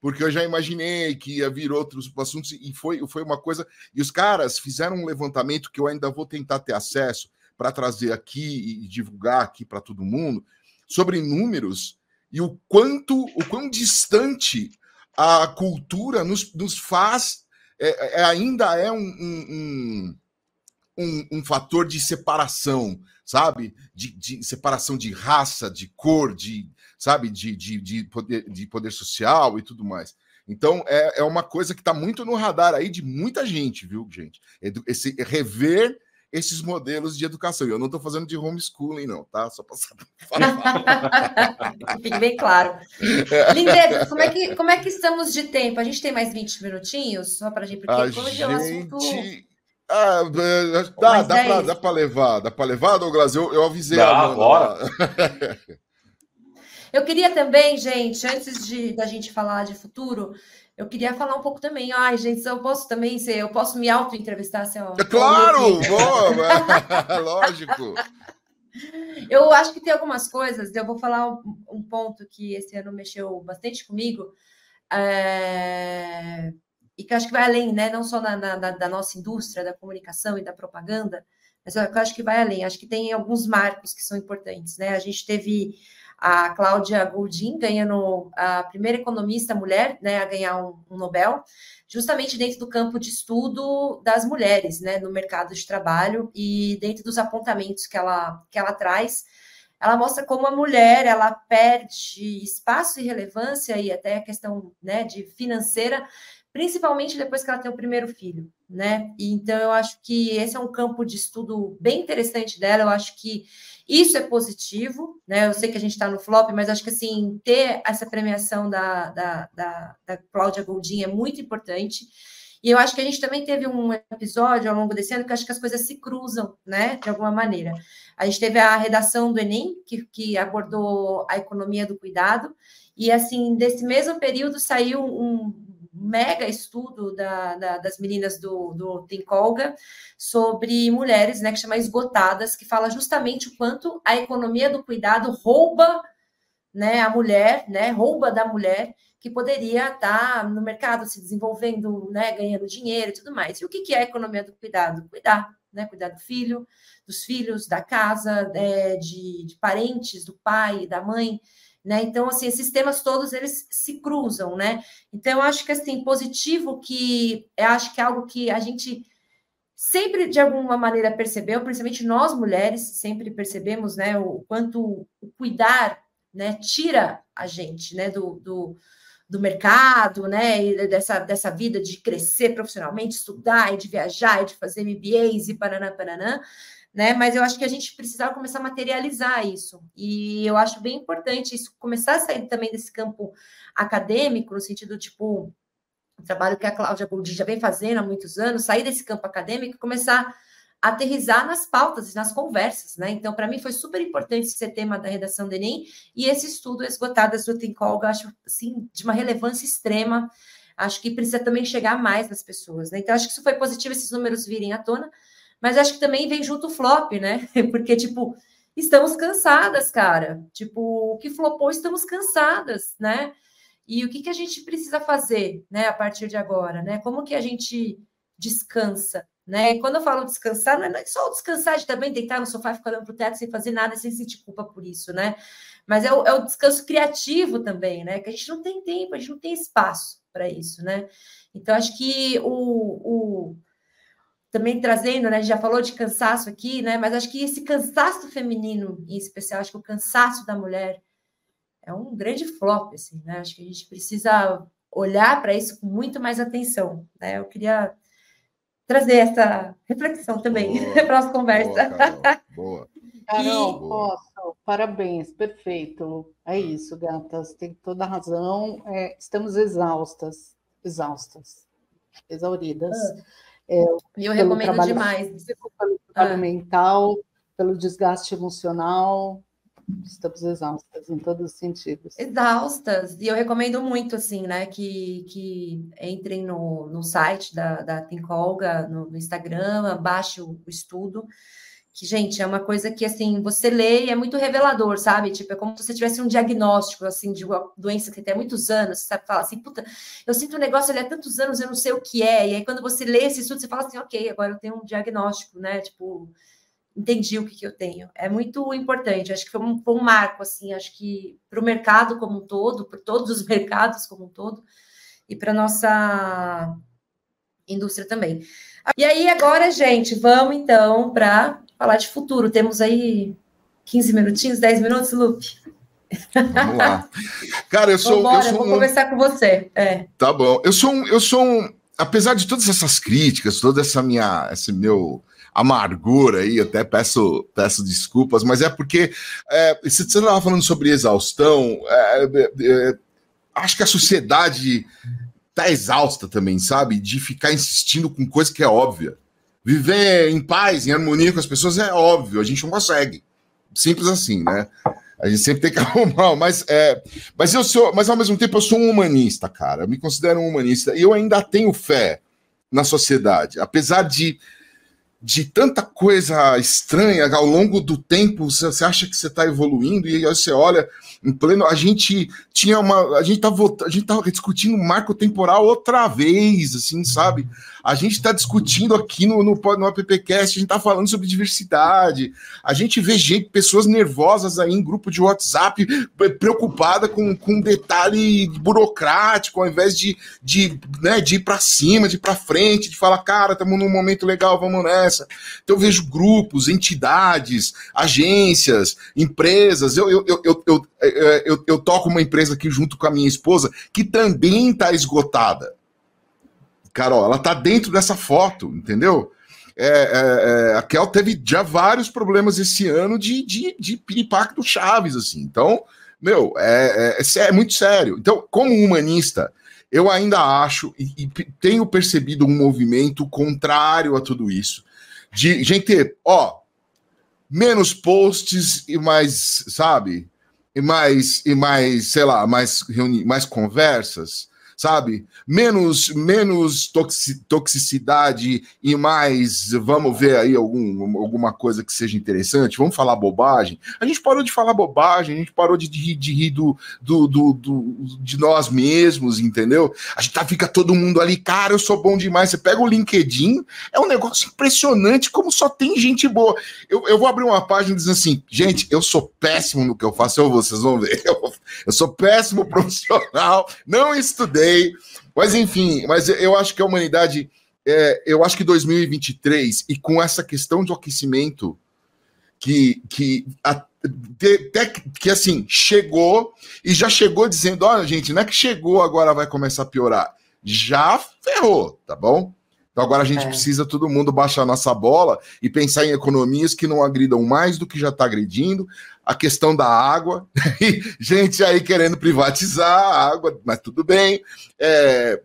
porque eu já imaginei que ia vir outros assuntos, e foi, foi uma coisa. E os caras fizeram um levantamento que eu ainda vou tentar ter acesso para trazer aqui e divulgar aqui para todo mundo, sobre números e o quanto, o quão distante a cultura nos, nos faz, é, é, ainda é um, um, um, um fator de separação sabe? De, de, separação de raça, de cor, de, sabe? De, de, de, poder, de poder social e tudo mais. Então, é, é uma coisa que está muito no radar aí de muita gente, viu, gente? Esse, rever esses modelos de educação. Eu não estou fazendo de homeschooling, não, tá? Só para Fique bem claro. É. Lindeza, como é, que, como é que estamos de tempo? A gente tem mais 20 minutinhos? Só para a gente, porque a hoje gente... é um assunto ah, é, dá, dá, pra, dá pra levar, dá pra levar, Douglas? Eu, eu avisei dá, a Bora. eu queria também, gente, antes de da gente falar de futuro, eu queria falar um pouco também. Ai, gente, eu posso também ser, eu posso me auto-entrevistar, assim, É claro! Boa, lógico. Eu acho que tem algumas coisas, eu vou falar um, um ponto que esse ano mexeu bastante comigo. É e que eu acho que vai além, né? Não só na, na, da nossa indústria, da comunicação e da propaganda, mas eu, eu acho que vai além. Acho que tem alguns marcos que são importantes, né? A gente teve a Cláudia Goldin ganhando a primeira economista mulher, né, a ganhar um, um, Nobel, justamente dentro do campo de estudo das mulheres, né, no mercado de trabalho e dentro dos apontamentos que ela que ela traz, ela mostra como a mulher ela perde espaço e relevância e até a questão, né, de financeira principalmente depois que ela tem o primeiro filho, né? E, então eu acho que esse é um campo de estudo bem interessante dela. Eu acho que isso é positivo, né? Eu sei que a gente está no flop, mas acho que assim ter essa premiação da, da, da, da Cláudia Goldin é muito importante. E eu acho que a gente também teve um episódio ao longo desse ano que acho que as coisas se cruzam, né? De alguma maneira. A gente teve a redação do Enem, que, que abordou a economia do cuidado, e assim, desse mesmo período saiu um, mega estudo da, da, das meninas do, do Tinkolga sobre mulheres, né, que chama Esgotadas, que fala justamente o quanto a economia do cuidado rouba né, a mulher, né, rouba da mulher que poderia estar no mercado se desenvolvendo, né, ganhando dinheiro e tudo mais. E o que, é a economia do cuidado? Cuidar, né, cuidar do filho, dos filhos, da casa, é, de, de parentes, do pai, da mãe. Né? Então, assim, esses temas todos eles se cruzam, né? Então, eu acho que assim, positivo que eu acho que é algo que a gente sempre de alguma maneira percebeu, principalmente nós mulheres, sempre percebemos, né, o quanto o cuidar, né, tira a gente, né, do, do, do mercado, né, e dessa, dessa vida de crescer profissionalmente, estudar, e de viajar, e de fazer MBAs e paraná, paraná, né? Mas eu acho que a gente precisava começar a materializar isso. E eu acho bem importante isso começar a sair também desse campo acadêmico, no sentido, tipo, o trabalho que a Cláudia Goldin já vem fazendo há muitos anos, sair desse campo acadêmico e começar a aterrizar nas pautas nas conversas, né? Então, para mim, foi super importante esse tema da redação do Enem e esse estudo esgotadas do Tinkolga, acho, assim, de uma relevância extrema. Acho que precisa também chegar mais nas pessoas, né? Então, acho que isso foi positivo, esses números virem à tona, mas acho que também vem junto o flop, né? Porque, tipo, estamos cansadas, cara. Tipo, o que flopou, estamos cansadas, né? E o que, que a gente precisa fazer, né, a partir de agora, né? Como que a gente descansa, né? E quando eu falo descansar, não é só descansar de também deitar no sofá e ficar olhando para o teto sem fazer nada, sem sentir culpa por isso, né? Mas é o, é o descanso criativo também, né? Que a gente não tem tempo, a gente não tem espaço para isso, né? Então, acho que o, o também trazendo, né? Já falou de cansaço aqui, né? Mas acho que esse cansaço feminino, em especial, acho que o cansaço da mulher é um grande flop, assim, né? Acho que a gente precisa olhar para isso com muito mais atenção, né? Eu queria trazer essa reflexão também para nossa conversa. Boa, Carol, boa. Carol, posso? Parabéns, perfeito. É isso, gatas, tem toda a razão. É, estamos exaustas, exaustas, exauridas. Ah. É, e eu recomendo trabalho demais. Físico, pelo trabalho ah. mental, pelo desgaste emocional. Estamos exaustas em todos os sentidos. Exaustas. E eu recomendo muito, assim, né, que, que entrem no, no site da, da Tinkolga, no, no Instagram, baixe o, o estudo que, gente, é uma coisa que, assim, você lê e é muito revelador, sabe? Tipo, é como se você tivesse um diagnóstico, assim, de uma doença que tem muitos anos, você sabe? Fala assim, puta, eu sinto um negócio ali há tantos anos, eu não sei o que é. E aí, quando você lê esse estudo, você fala assim, ok, agora eu tenho um diagnóstico, né? Tipo, entendi o que, que eu tenho. É muito importante, acho que foi um, foi um marco, assim, acho que para o mercado como um todo, para todos os mercados como um todo, e para nossa indústria também. E aí, agora, gente, vamos então para falar de futuro. Temos aí 15 minutinhos, 10 minutos, Lupe? Vamos lá. Cara, eu sou. Vambora, eu sou vou um... conversar com você. É. Tá bom. Eu sou um, eu sou um. Apesar de todas essas críticas, toda essa minha. Esse meu amargura aí, até peço, peço desculpas, mas é porque é, você estava falando sobre exaustão, é, é, é, acho que a sociedade tá exausta também, sabe? De ficar insistindo com coisa que é óbvia. Viver em paz, em harmonia com as pessoas é óbvio, a gente não consegue. Simples assim, né? A gente sempre tem que arrumar, mas é, mas eu sou, mas ao mesmo tempo eu sou um humanista, cara. Eu me considero um humanista e eu ainda tenho fé na sociedade, apesar de de tanta coisa estranha ao longo do tempo, você acha que você está evoluindo e aí você olha em pleno. A gente tinha uma. A gente tá, a gente tá discutindo marco temporal outra vez, assim, sabe? A gente está discutindo aqui no, no, no AppCast, a gente está falando sobre diversidade. A gente vê gente, pessoas nervosas aí em grupo de WhatsApp, preocupada com, com detalhe burocrático, ao invés de, de, né, de ir para cima, de ir para frente, de falar, cara, estamos num momento legal, vamos Então eu vejo grupos, entidades, agências, empresas. Eu, eu, eu, eu, eu, eu, eu toco uma empresa aqui junto com a minha esposa que também está esgotada. Carol, ela tá dentro dessa foto, entendeu? É, é, é, a Kel teve já vários problemas esse ano de, de, de impacto chaves, assim. Então, meu, é, é, é, é muito sério. Então, como humanista, eu ainda acho e, e, tenho percebido um movimento contrário a tudo isso. De gente, ó, menos posts e mais, sabe? E mais, e mais, sei lá, mais, reuni mais conversas sabe? Menos, menos toxicidade e mais, vamos ver aí algum, alguma coisa que seja interessante, vamos falar bobagem. A gente parou de falar bobagem, a gente parou de, de, de rir do, do, do, do, de nós mesmos, entendeu? A gente tá, fica todo mundo ali, cara, eu sou bom demais. Você pega o LinkedIn, é um negócio impressionante como só tem gente boa. Eu, eu vou abrir uma página dizendo assim, gente, eu sou péssimo no que eu faço, vocês vão ver. Eu, eu sou péssimo profissional, não estudei sei. Mas enfim, mas eu acho que a humanidade, é, eu acho que 2023 e com essa questão do aquecimento que que até que assim chegou e já chegou dizendo, olha gente, não é que chegou agora vai começar a piorar, já ferrou, tá bom? Então agora a gente é. precisa todo mundo baixar nossa bola e pensar em economias que não agridam mais do que já está agredindo. A questão da água, gente aí querendo privatizar a água, mas tudo bem. É,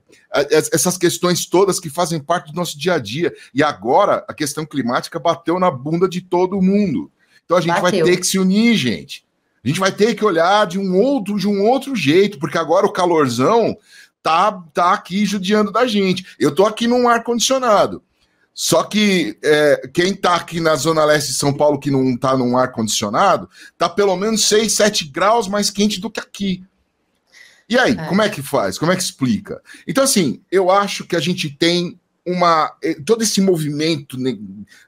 essas questões todas que fazem parte do nosso dia a dia. E agora a questão climática bateu na bunda de todo mundo. Então a gente bateu. vai ter que se unir, gente. A gente vai ter que olhar de um outro, de um outro jeito, porque agora o calorzão tá, tá aqui judiando da gente. Eu tô aqui num ar-condicionado. Só que é, quem tá aqui na Zona Leste de São Paulo, que não tá num ar-condicionado, tá pelo menos 6, 7 graus mais quente do que aqui. E aí, é. como é que faz? Como é que explica? Então, assim, eu acho que a gente tem uma. Eh, todo esse movimento né,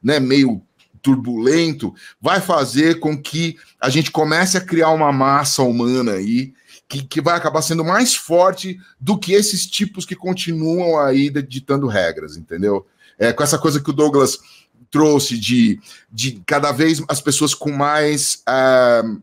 né meio turbulento vai fazer com que a gente comece a criar uma massa humana aí que, que vai acabar sendo mais forte do que esses tipos que continuam aí ditando regras, entendeu? É, com essa coisa que o Douglas trouxe de, de cada vez as pessoas com mais. Uh,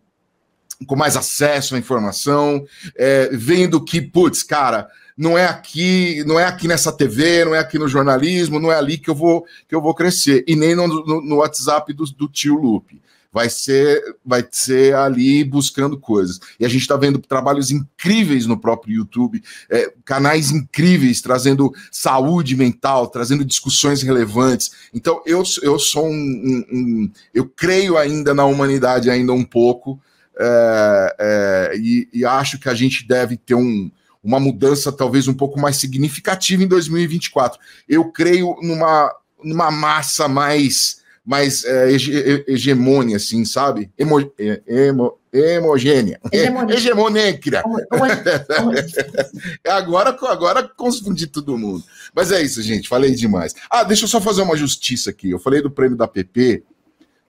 com mais acesso à informação, é, vendo que, putz, cara, não é aqui, não é aqui nessa TV, não é aqui no jornalismo, não é ali que eu vou que eu vou crescer, e nem no, no, no WhatsApp do, do tio Lupe vai ser, vai ser ali buscando coisas. E a gente está vendo trabalhos incríveis no próprio YouTube, é, canais incríveis trazendo saúde mental, trazendo discussões relevantes. Então eu, eu sou um, um, um eu creio ainda na humanidade ainda um pouco é, é, e, e acho que a gente deve ter um uma mudança talvez um pouco mais significativa em 2024. Eu creio numa, numa massa mais mais é, hege, hegemônia, assim, sabe? Emo, emo, hemogênea. Hegemônica. agora, agora confundi todo mundo. Mas é isso, gente. Falei demais. Ah, deixa eu só fazer uma justiça aqui. Eu falei do prêmio da PP,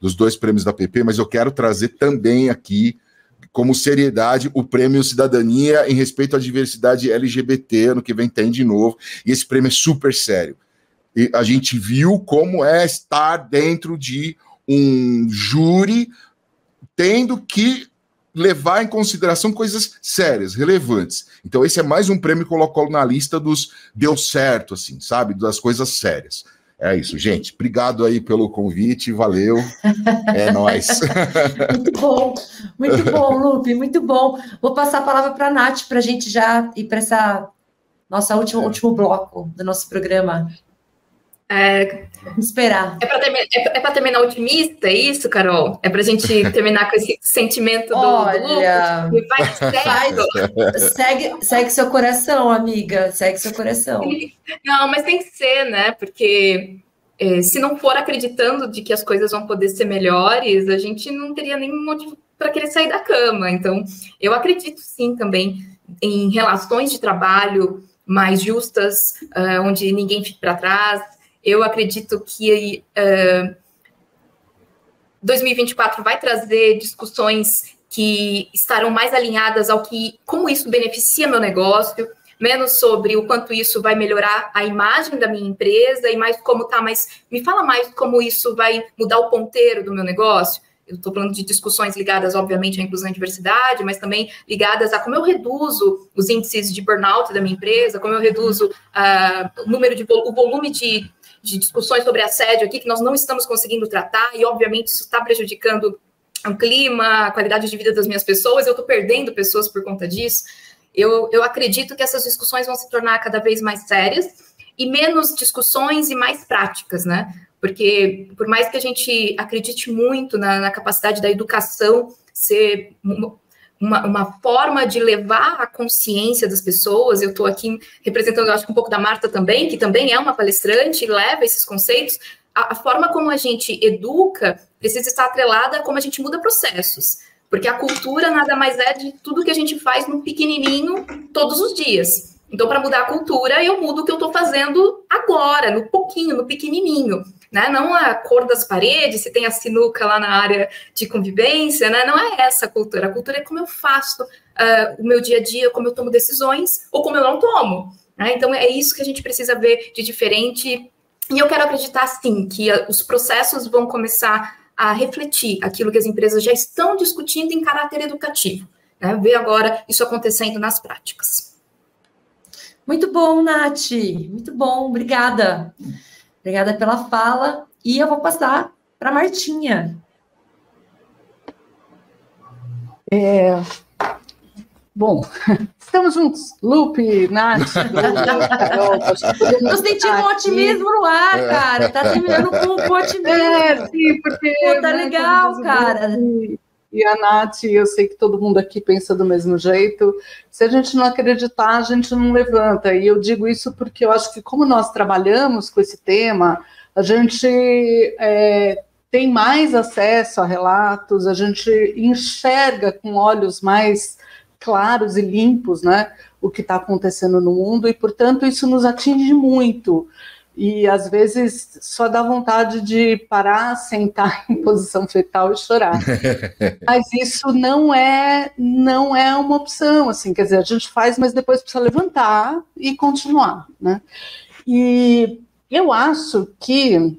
dos dois prêmios da PP, mas eu quero trazer também aqui como seriedade o prêmio Cidadania em respeito à diversidade LGBT, ano que vem tem de novo, e esse prêmio é super sério. E a gente viu como é estar dentro de um júri tendo que levar em consideração coisas sérias, relevantes. Então esse é mais um prêmio que colocou na lista dos deu certo, assim, sabe, das coisas sérias. É isso, gente. Obrigado aí pelo convite, valeu. É nóis. muito bom, muito bom, Lupe, muito bom. Vou passar a palavra para a Nath para a gente já ir para essa nossa última, é. último bloco do nosso programa. É, esperar. É para terminar, é, é terminar otimista, é isso, Carol? É para a gente terminar com esse sentimento do, Olha, do vai segue, segue seu coração, amiga. Segue seu coração. Não, mas tem que ser, né? Porque é, se não for acreditando de que as coisas vão poder ser melhores, a gente não teria nenhum motivo para querer sair da cama. Então, eu acredito sim também em relações de trabalho mais justas, uh, onde ninguém fique para trás, eu acredito que uh, 2024 vai trazer discussões que estarão mais alinhadas ao que como isso beneficia meu negócio, menos sobre o quanto isso vai melhorar a imagem da minha empresa e mais como tá, mas me fala mais como isso vai mudar o ponteiro do meu negócio. Eu estou falando de discussões ligadas, obviamente, à inclusão e diversidade, mas também ligadas a como eu reduzo os índices de burnout da minha empresa, como eu reduzo uh, o número de o volume de de discussões sobre assédio aqui que nós não estamos conseguindo tratar, e obviamente isso está prejudicando o clima, a qualidade de vida das minhas pessoas, eu estou perdendo pessoas por conta disso. Eu, eu acredito que essas discussões vão se tornar cada vez mais sérias e menos discussões e mais práticas, né? Porque por mais que a gente acredite muito na, na capacidade da educação ser uma, uma, forma de levar a consciência das pessoas. Eu estou aqui representando, acho que um pouco da Marta também, que também é uma palestrante e leva esses conceitos. A, a, forma como a gente educa precisa estar atrelada a como a gente muda processos. Porque a cultura nada mais é de tudo que a gente faz no pequenininho todos os dias. Então, para mudar a cultura, eu mudo o que eu estou fazendo agora, no pouquinho, no pequenininho né? Não a cor das paredes, se tem a sinuca lá na área de convivência, né? Não é essa a cultura. A cultura é como eu faço uh, o meu dia a dia, como eu tomo decisões ou como eu não tomo. Né? Então é isso que a gente precisa ver de diferente. E eu quero acreditar sim que os processos vão começar a refletir aquilo que as empresas já estão discutindo em caráter educativo. Né? Ver agora isso acontecendo nas práticas. Muito bom, Nath. Muito bom, obrigada. Obrigada pela fala. E eu vou passar para a Martinha. É... Bom, estamos juntos. Lupe, Nath, Estou sentindo um otimismo no ar, cara. Tá terminando com um otimismo. É, sim, porque. Pô, tá né, legal, cara e a Nath, eu sei que todo mundo aqui pensa do mesmo jeito. Se a gente não acreditar, a gente não levanta. E eu digo isso porque eu acho que, como nós trabalhamos com esse tema, a gente é, tem mais acesso a relatos, a gente enxerga com olhos mais claros e limpos né, o que está acontecendo no mundo, e, portanto, isso nos atinge muito e às vezes só dá vontade de parar, sentar em posição fetal e chorar. mas isso não é não é uma opção, assim, quer dizer, a gente faz, mas depois precisa levantar e continuar, né? E eu acho que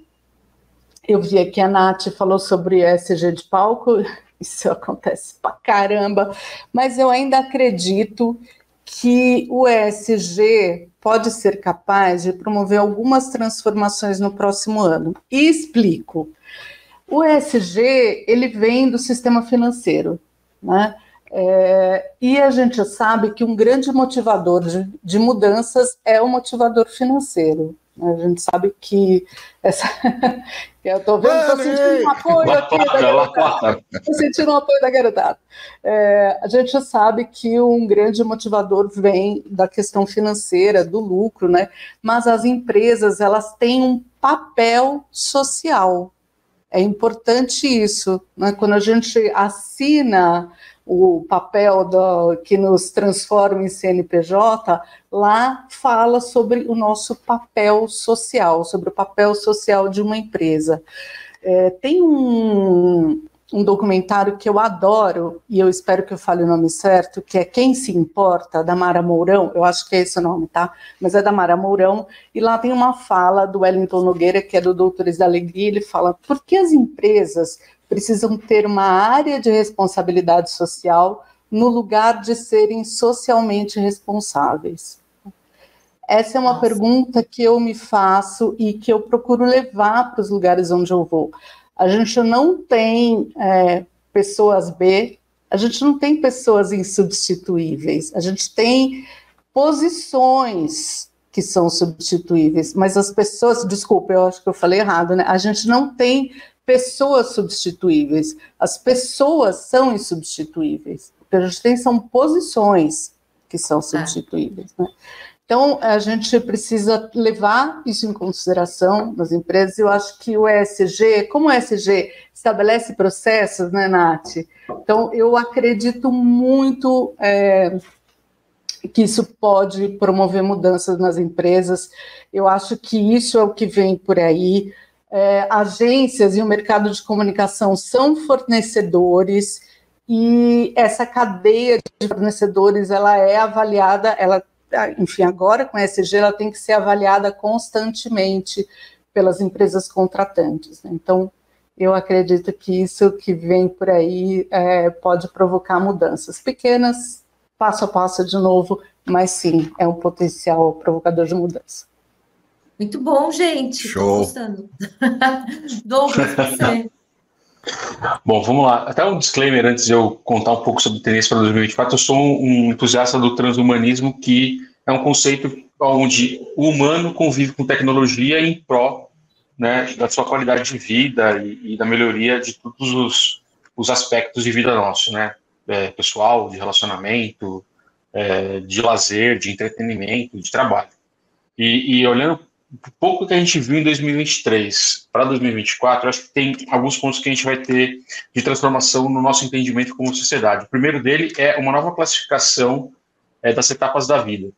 eu vi aqui a Nath falou sobre SG de palco, isso acontece pra caramba, mas eu ainda acredito que o ESG pode ser capaz de promover algumas transformações no próximo ano. E explico. O ESG, ele vem do sistema financeiro, né? É, e a gente sabe que um grande motivador de, de mudanças é o motivador financeiro. A gente sabe que essa. eu estou vendo, estou sentindo um apoio aqui da garotada. Estou sentindo um apoio da garotada. É, a gente sabe que um grande motivador vem da questão financeira, do lucro, né? Mas as empresas elas têm um papel social. É importante isso, né? Quando a gente assina o papel do, que nos transforma em CNPJ, lá fala sobre o nosso papel social, sobre o papel social de uma empresa. É, tem um, um documentário que eu adoro, e eu espero que eu fale o nome certo, que é Quem Se Importa, da Mara Mourão, eu acho que é esse o nome, tá? Mas é da Mara Mourão, e lá tem uma fala do Wellington Nogueira, que é do Doutores da Alegria, ele fala, por que as empresas precisam ter uma área de responsabilidade social no lugar de serem socialmente responsáveis? Essa é uma Nossa. pergunta que eu me faço e que eu procuro levar para os lugares onde eu vou. A gente não tem é, pessoas B, a gente não tem pessoas insubstituíveis, a gente tem posições que são substituíveis, mas as pessoas, desculpa, eu acho que eu falei errado, né? A gente não tem pessoas substituíveis. As pessoas são insubstituíveis. O que a gente tem são posições que são tá. substituíveis. Né? Então, a gente precisa levar isso em consideração nas empresas. Eu acho que o ESG, como o ESG estabelece processos, né, Nath? Então, eu acredito muito é, que isso pode promover mudanças nas empresas. Eu acho que isso é o que vem por aí é, agências e o mercado de comunicação são fornecedores e essa cadeia de fornecedores ela é avaliada, ela, enfim, agora com a SG ela tem que ser avaliada constantemente pelas empresas contratantes. Né? Então, eu acredito que isso que vem por aí é, pode provocar mudanças pequenas, passo a passo de novo, mas sim, é um potencial provocador de mudança. Muito bom, gente. Show. gostando. Douglas, você. Bom, vamos lá. Até um disclaimer antes de eu contar um pouco sobre tendência para 2024. Eu sou um entusiasta do transhumanismo, que é um conceito onde o humano convive com tecnologia em pró né, da sua qualidade de vida e, e da melhoria de todos os, os, aspectos de vida nosso, né? É, pessoal, de relacionamento, é, de lazer, de entretenimento, de trabalho. E, e olhando pouco que a gente viu em 2023 para 2024, acho que tem alguns pontos que a gente vai ter de transformação no nosso entendimento como sociedade. O primeiro dele é uma nova classificação é, das etapas da vida,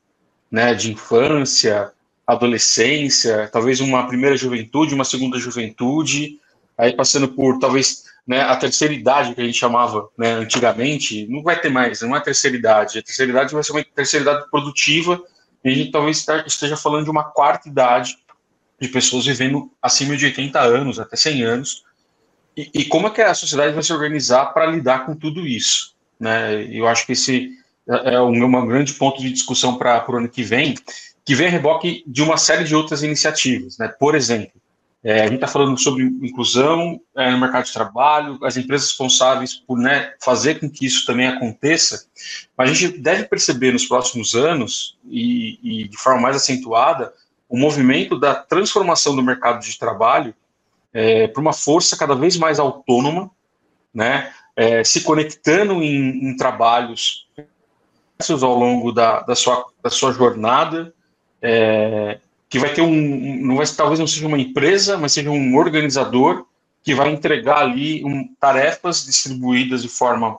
né, de infância, adolescência, talvez uma primeira juventude, uma segunda juventude, aí passando por talvez né, a terceira idade que a gente chamava né, antigamente, não vai ter mais, não é terceira idade. A terceira idade vai ser uma terceira idade produtiva a gente talvez esteja falando de uma quarta idade de pessoas vivendo acima de 80 anos, até 100 anos. E, e como é que a sociedade vai se organizar para lidar com tudo isso? Né? Eu acho que esse é um, um grande ponto de discussão para o ano que vem, que vem a reboque de uma série de outras iniciativas. Né? Por exemplo, é, a gente está falando sobre inclusão é, no mercado de trabalho, as empresas responsáveis por né, fazer com que isso também aconteça, mas a gente deve perceber nos próximos anos, e, e de forma mais acentuada, o movimento da transformação do mercado de trabalho é, para uma força cada vez mais autônoma, né, é, se conectando em, em trabalhos ao longo da, da, sua, da sua jornada, é, que vai ter um, não vai, talvez não seja uma empresa, mas seja um organizador que vai entregar ali um, tarefas distribuídas de forma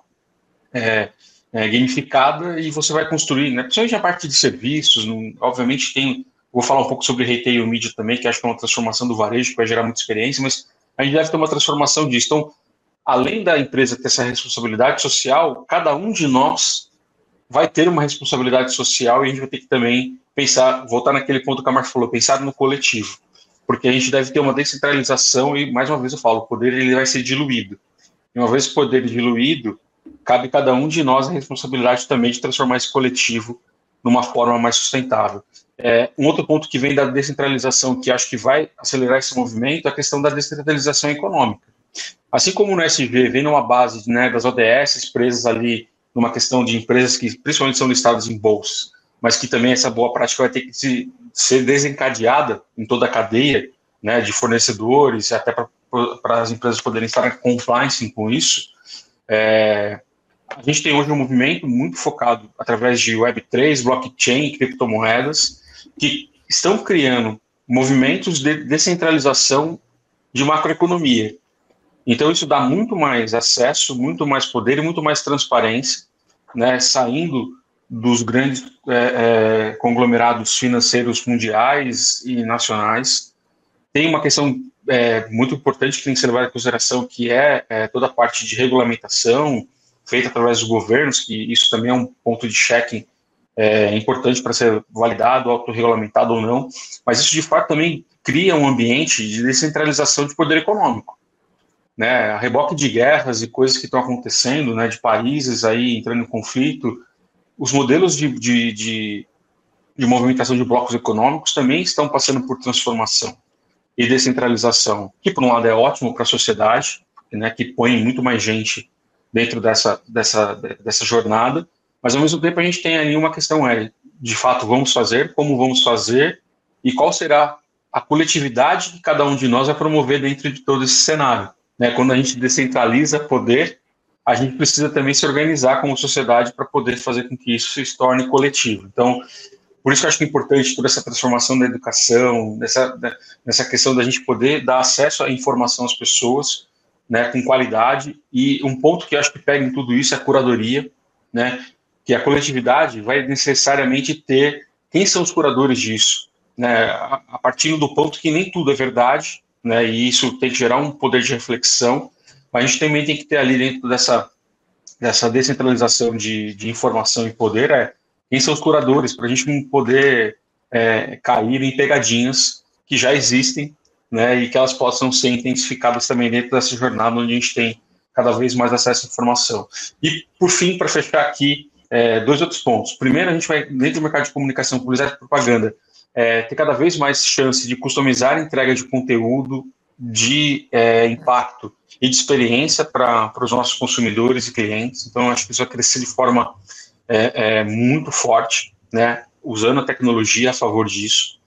é, é, gamificada e você vai construir, né, principalmente a parte de serviços, não, obviamente tem, vou falar um pouco sobre retail media também, que acho que é uma transformação do varejo que vai gerar muita experiência, mas a gente deve ter uma transformação disso. Então, além da empresa ter essa responsabilidade social, cada um de nós vai ter uma responsabilidade social e a gente vai ter que também pensar, voltar naquele ponto que a Marcia falou, pensar no coletivo, porque a gente deve ter uma descentralização e, mais uma vez eu falo, o poder ele vai ser diluído. E uma vez o poder diluído, cabe cada um de nós a responsabilidade também de transformar esse coletivo numa forma mais sustentável. É, um outro ponto que vem da descentralização, que acho que vai acelerar esse movimento, é a questão da descentralização econômica. Assim como no SG vem numa base né, das ODS presas ali numa questão de empresas que principalmente são listadas em bolsa, mas que também essa boa prática vai ter que se, ser desencadeada em toda a cadeia né, de fornecedores, até para as empresas poderem estar compliance com isso. É, a gente tem hoje um movimento muito focado através de Web3, blockchain criptomoedas, que estão criando movimentos de descentralização de macroeconomia. Então, isso dá muito mais acesso, muito mais poder e muito mais transparência, né, saindo dos grandes é, é, conglomerados financeiros mundiais e nacionais. Tem uma questão é, muito importante que tem que ser levada em consideração, que é, é toda a parte de regulamentação feita através dos governos, que isso também é um ponto de check é, importante para ser validado, autorregulamentado ou não, mas isso de fato também cria um ambiente de descentralização de poder econômico. Né, a reboque de guerras e coisas que estão acontecendo, né, de países aí entrando em conflito, os modelos de, de, de, de movimentação de blocos econômicos também estão passando por transformação e descentralização, que por um lado é ótimo para a sociedade, né, que põe muito mais gente dentro dessa, dessa, dessa jornada, mas ao mesmo tempo a gente tem ali uma questão é, de fato, vamos fazer, como vamos fazer e qual será a coletividade que cada um de nós vai promover dentro de todo esse cenário. Né? Quando a gente descentraliza poder, a gente precisa também se organizar como sociedade para poder fazer com que isso se torne coletivo. Então, por isso que eu acho que é importante toda essa transformação da educação, nessa, nessa questão da gente poder dar acesso à informação às pessoas, né, com qualidade, e um ponto que eu acho que pega em tudo isso é a curadoria, né, que a coletividade vai necessariamente ter quem são os curadores disso, né, a partir do ponto que nem tudo é verdade, né, e isso tem que gerar um poder de reflexão, a gente também tem que ter ali dentro dessa, dessa descentralização de, de informação e poder, é quem são os curadores, para a gente não poder é, cair em pegadinhas que já existem, né, e que elas possam ser intensificadas também dentro dessa jornada onde a gente tem cada vez mais acesso à informação. E, por fim, para fechar aqui, é, dois outros pontos. Primeiro, a gente vai, dentro do mercado de comunicação, publicidade e propaganda, é, ter cada vez mais chance de customizar a entrega de conteúdo de é, impacto e de experiência para os nossos consumidores e clientes. Então, acho que isso vai crescer de forma é, é, muito forte, né, usando a tecnologia a favor disso.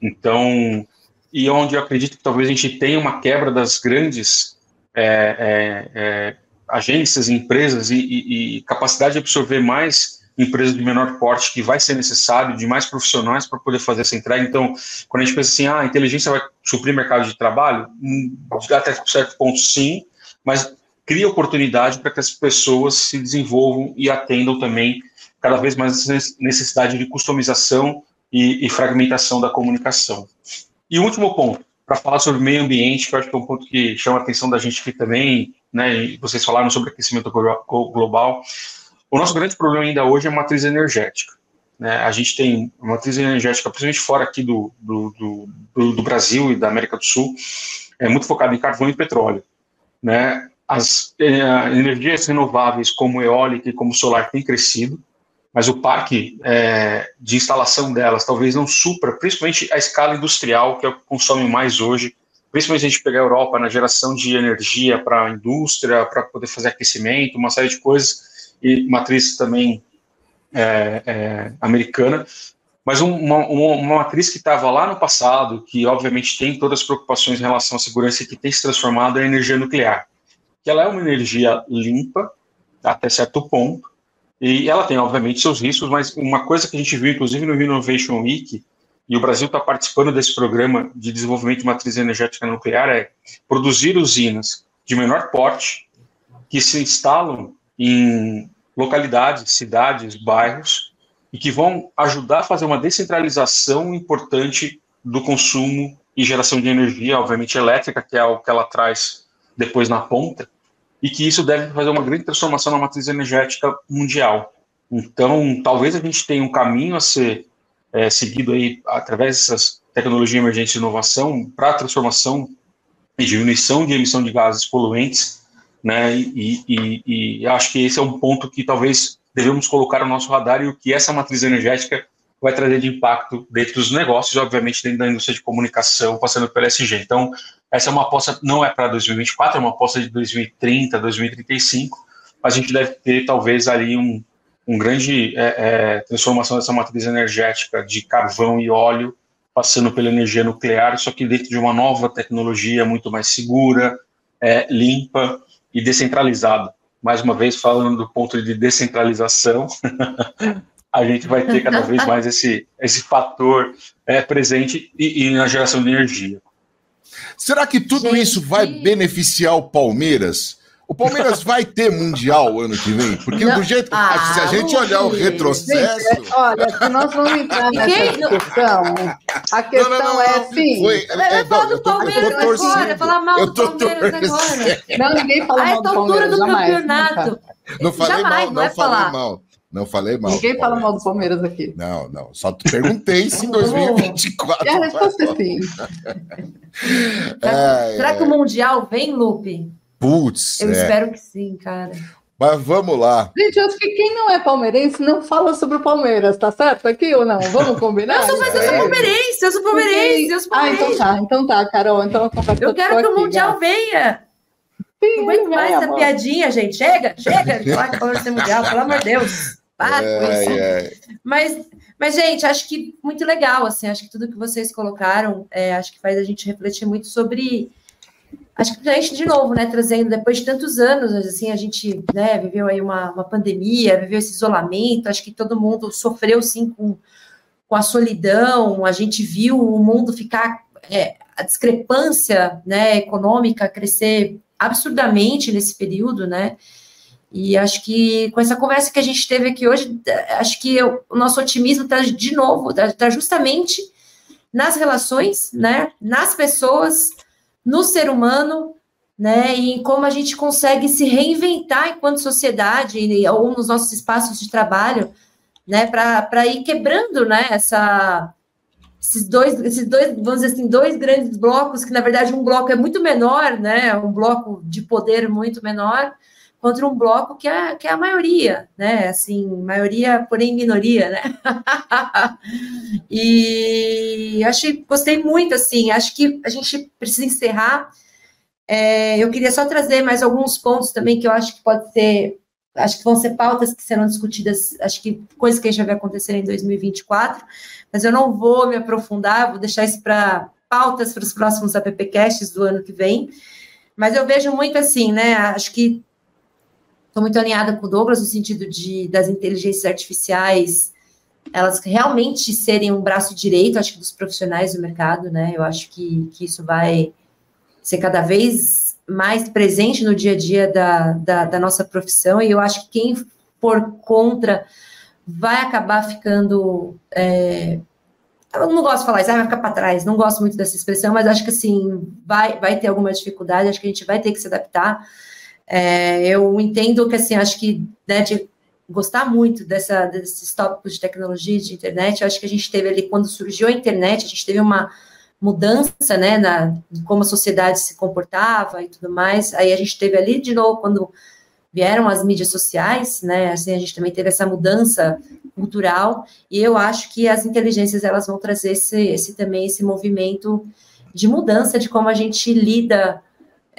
Então, e onde eu acredito que talvez a gente tenha uma quebra das grandes é, é, é agências, empresas e, e, e, capacidade de absorver mais empresas de menor porte que vai ser necessário, de mais profissionais para poder fazer essa entrega. Então, quando a gente pensa assim, ah, a inteligência vai suprir mercado de trabalho, hum, até certo ponto sim, mas cria oportunidade para que as pessoas se desenvolvam e atendam também cada vez mais necessidade de customização e, e fragmentação da comunicação. E o último ponto, para falar sobre meio ambiente, que eu acho que é um ponto que chama a atenção da gente aqui também, né, vocês falaram sobre aquecimento global. O nosso grande problema ainda hoje é a matriz energética. Né? A gente tem uma matriz energética, principalmente fora aqui do, do, do, do Brasil e da América do Sul, é muito focada em carvão e petróleo. Né? As eh, energias renováveis, como eólica e como solar, têm crescido, mas o parque é, de instalação delas talvez não supra, principalmente a escala industrial, que é o que consome mais hoje, principalmente se a gente pegar a Europa na geração de energia para a indústria, para poder fazer aquecimento, uma série de coisas, e matriz também é, é, americana, mas uma, uma, uma matriz que estava lá no passado, que obviamente tem todas as preocupações em relação à segurança e que tem se transformado é a energia nuclear. Que ela é uma energia limpa até certo ponto, e ela tem, obviamente, seus riscos, mas uma coisa que a gente viu, inclusive no Innovation Week, e o Brasil está participando desse programa de desenvolvimento de matriz energética nuclear, é produzir usinas de menor porte que se instalam em localidades, cidades, bairros, e que vão ajudar a fazer uma descentralização importante do consumo e geração de energia, obviamente elétrica, que é o que ela traz depois na ponta, e que isso deve fazer uma grande transformação na matriz energética mundial. Então, talvez a gente tenha um caminho a ser é, seguido aí através dessas tecnologias emergentes de inovação para a transformação e diminuição de emissão de gases poluentes, né? E, e, e, acho que esse é um ponto que talvez devemos colocar no nosso radar e o que essa matriz energética vai trazer de impacto dentro dos negócios, obviamente dentro da indústria de comunicação, passando pelo SG. Então, essa é uma aposta, não é para 2024, é uma aposta de 2030, 2035, mas a gente deve ter talvez ali um, um grande é, é, transformação dessa matriz energética de carvão e óleo, passando pela energia nuclear, só que dentro de uma nova tecnologia muito mais segura, é, limpa e descentralizada. Mais uma vez, falando do ponto de descentralização, a gente vai ter cada vez mais esse, esse fator é, presente e, e, na geração de energia. Será que tudo gente, isso vai beneficiar o Palmeiras? O Palmeiras vai ter Mundial ano que vem? Porque não. do jeito. Ah, se a gente olhar o retrocesso. Gente, olha, se nós vamos entrar nessa questão, a questão não, não, é assim. Foi, é, é, falar do Palmeiras agora, falar mal do Palmeiras agora. Não, ninguém fala mal do Palmeiras. A essa altura do campeonato. Não falei jamais, mal, não, é falei falar. mal. Não falei mal. Ninguém fala mal do Palmeiras aqui. Não, não. Só perguntei se em 2024. E a resposta é sim. é, Será é. que o Mundial vem, Lupe? Putz. Eu é. espero que sim, cara. Mas vamos lá. Gente, eu acho que quem não é palmeirense não fala sobre o Palmeiras, tá certo aqui ou não? Vamos combinar? eu sou, mas eu sou palmeirense, eu sou palmeirense, eu sou palmeirense. Ah, então tá, então tá, Carol. Então eu quero que o Mundial venha. Sim, não aguento mais essa piadinha, gente. Chega, chega de falar que Palmeiras tem Mundial, pelo amor de Deus. Para é, com isso. É. Mas, mas, gente, acho que muito legal, assim, acho que tudo que vocês colocaram, é, acho que faz a gente refletir muito sobre acho que a gente, de novo, né, trazendo, depois de tantos anos, assim, a gente, né, viveu aí uma, uma pandemia, viveu esse isolamento, acho que todo mundo sofreu, sim, com, com a solidão, a gente viu o mundo ficar, é, a discrepância, né, econômica crescer absurdamente nesse período, né, e acho que com essa conversa que a gente teve aqui hoje, acho que eu, o nosso otimismo está de novo, está tá justamente nas relações, né, nas pessoas, no ser humano, né, e em como a gente consegue se reinventar enquanto sociedade ou nos nossos espaços de trabalho, né, para ir quebrando, né, essa esses dois, esses dois, vamos dizer assim, dois grandes blocos, que na verdade um bloco é muito menor, né, um bloco de poder muito menor, contra um bloco que é, que é a maioria, né? Assim, maioria, porém minoria, né? e achei, gostei muito, assim, acho que a gente precisa encerrar. É, eu queria só trazer mais alguns pontos também que eu acho que pode ser, acho que vão ser pautas que serão discutidas, acho que coisas que a gente vai acontecer em 2024, mas eu não vou me aprofundar, vou deixar isso para pautas para os próximos appcasts do ano que vem. Mas eu vejo muito assim, né? Acho que Estou muito alinhada com o Douglas no sentido de das inteligências artificiais elas realmente serem um braço direito, acho que dos profissionais do mercado, né? Eu acho que, que isso vai ser cada vez mais presente no dia a dia da, da, da nossa profissão, e eu acho que quem for contra vai acabar ficando. É, eu não gosto de falar isso, vai ficar para trás, não gosto muito dessa expressão, mas acho que assim, vai, vai ter alguma dificuldade, acho que a gente vai ter que se adaptar. É, eu entendo que, assim, acho que né, de gostar muito dessa, desses tópicos de tecnologia, de internet, acho que a gente teve ali, quando surgiu a internet, a gente teve uma mudança, né, na como a sociedade se comportava e tudo mais, aí a gente teve ali, de novo, quando vieram as mídias sociais, né, assim, a gente também teve essa mudança cultural, e eu acho que as inteligências, elas vão trazer esse, esse também, esse movimento de mudança de como a gente lida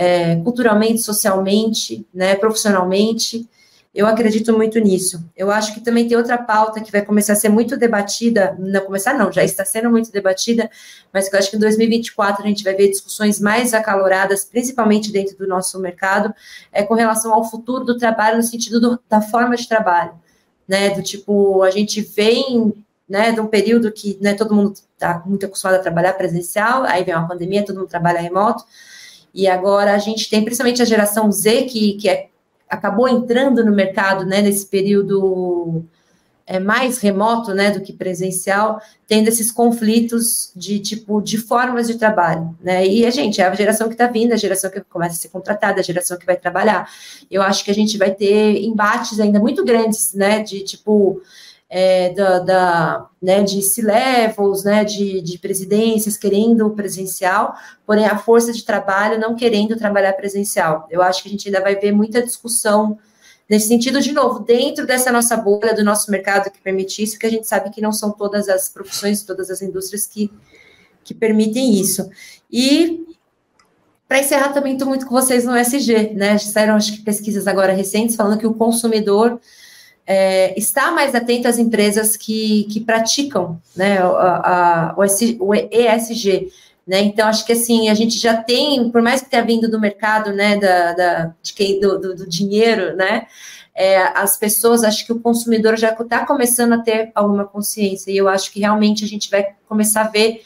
é, culturalmente, socialmente, né, profissionalmente. Eu acredito muito nisso. Eu acho que também tem outra pauta que vai começar a ser muito debatida, não começar não, já está sendo muito debatida, mas que eu acho que em 2024 a gente vai ver discussões mais acaloradas, principalmente dentro do nosso mercado, é com relação ao futuro do trabalho no sentido do, da forma de trabalho, né, do tipo, a gente vem, né, de um período que, né, todo mundo está muito acostumado a trabalhar presencial, aí vem uma pandemia, todo mundo trabalha remoto, e agora a gente tem principalmente a geração Z, que, que é, acabou entrando no mercado né, nesse período é, mais remoto né, do que presencial, tendo esses conflitos de tipo de formas de trabalho. Né? E a gente é a geração que está vindo, a geração que começa a ser contratada, a geração que vai trabalhar. Eu acho que a gente vai ter embates ainda muito grandes, né? De tipo é, da, da, né, de C-levels, né, de, de presidências querendo presencial, porém a força de trabalho não querendo trabalhar presencial. Eu acho que a gente ainda vai ver muita discussão Nesse sentido, de novo, dentro dessa nossa bolha do nosso mercado que permite isso, que a gente sabe que não são todas as profissões, todas as indústrias que, que permitem isso. E para encerrar, também estou muito com vocês no SG, né? Saíram, acho que, pesquisas agora recentes falando que o consumidor é, está mais atento às empresas que, que praticam né, a, a, o, o ESG. Né? Então, acho que assim, a gente já tem, por mais que tenha vindo do mercado, né, da, da de quem, do, do, do dinheiro, né, é, as pessoas, acho que o consumidor já está começando a ter alguma consciência, e eu acho que realmente a gente vai começar a ver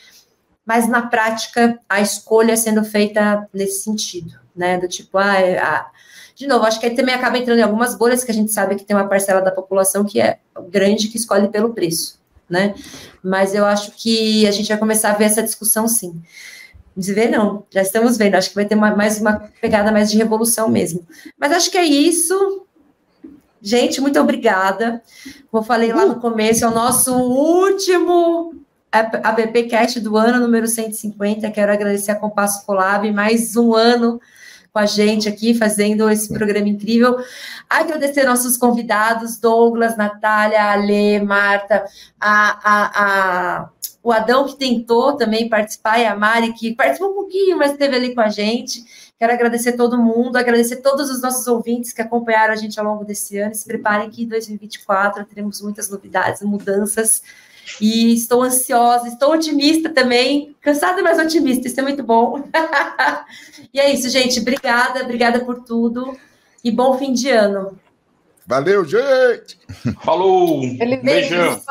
mais na prática a escolha sendo feita nesse sentido, né, do tipo, ah, é, a, de novo, acho que aí também acaba entrando em algumas bolhas que a gente sabe que tem uma parcela da população que é grande que escolhe pelo preço, né? Mas eu acho que a gente vai começar a ver essa discussão sim. Se vê, não, já estamos vendo, acho que vai ter uma, mais uma pegada mais de revolução mesmo. Mas acho que é isso. Gente, muito obrigada. Como eu falei lá no começo, é o nosso último AppCast do ano, número 150. Quero agradecer a Compasso Colab, mais um ano com a gente aqui, fazendo esse programa incrível. Agradecer nossos convidados, Douglas, Natália, Ale, Marta, a, a, a, o Adão, que tentou também participar, e a Mari, que participou um pouquinho, mas esteve ali com a gente. Quero agradecer todo mundo, agradecer todos os nossos ouvintes que acompanharam a gente ao longo desse ano. Se preparem que em 2024 teremos muitas novidades, mudanças e estou ansiosa, estou otimista também, cansada, mas otimista, isso é muito bom. e é isso, gente. Obrigada, obrigada por tudo e bom fim de ano. Valeu, gente! Falou! Feliz beijão!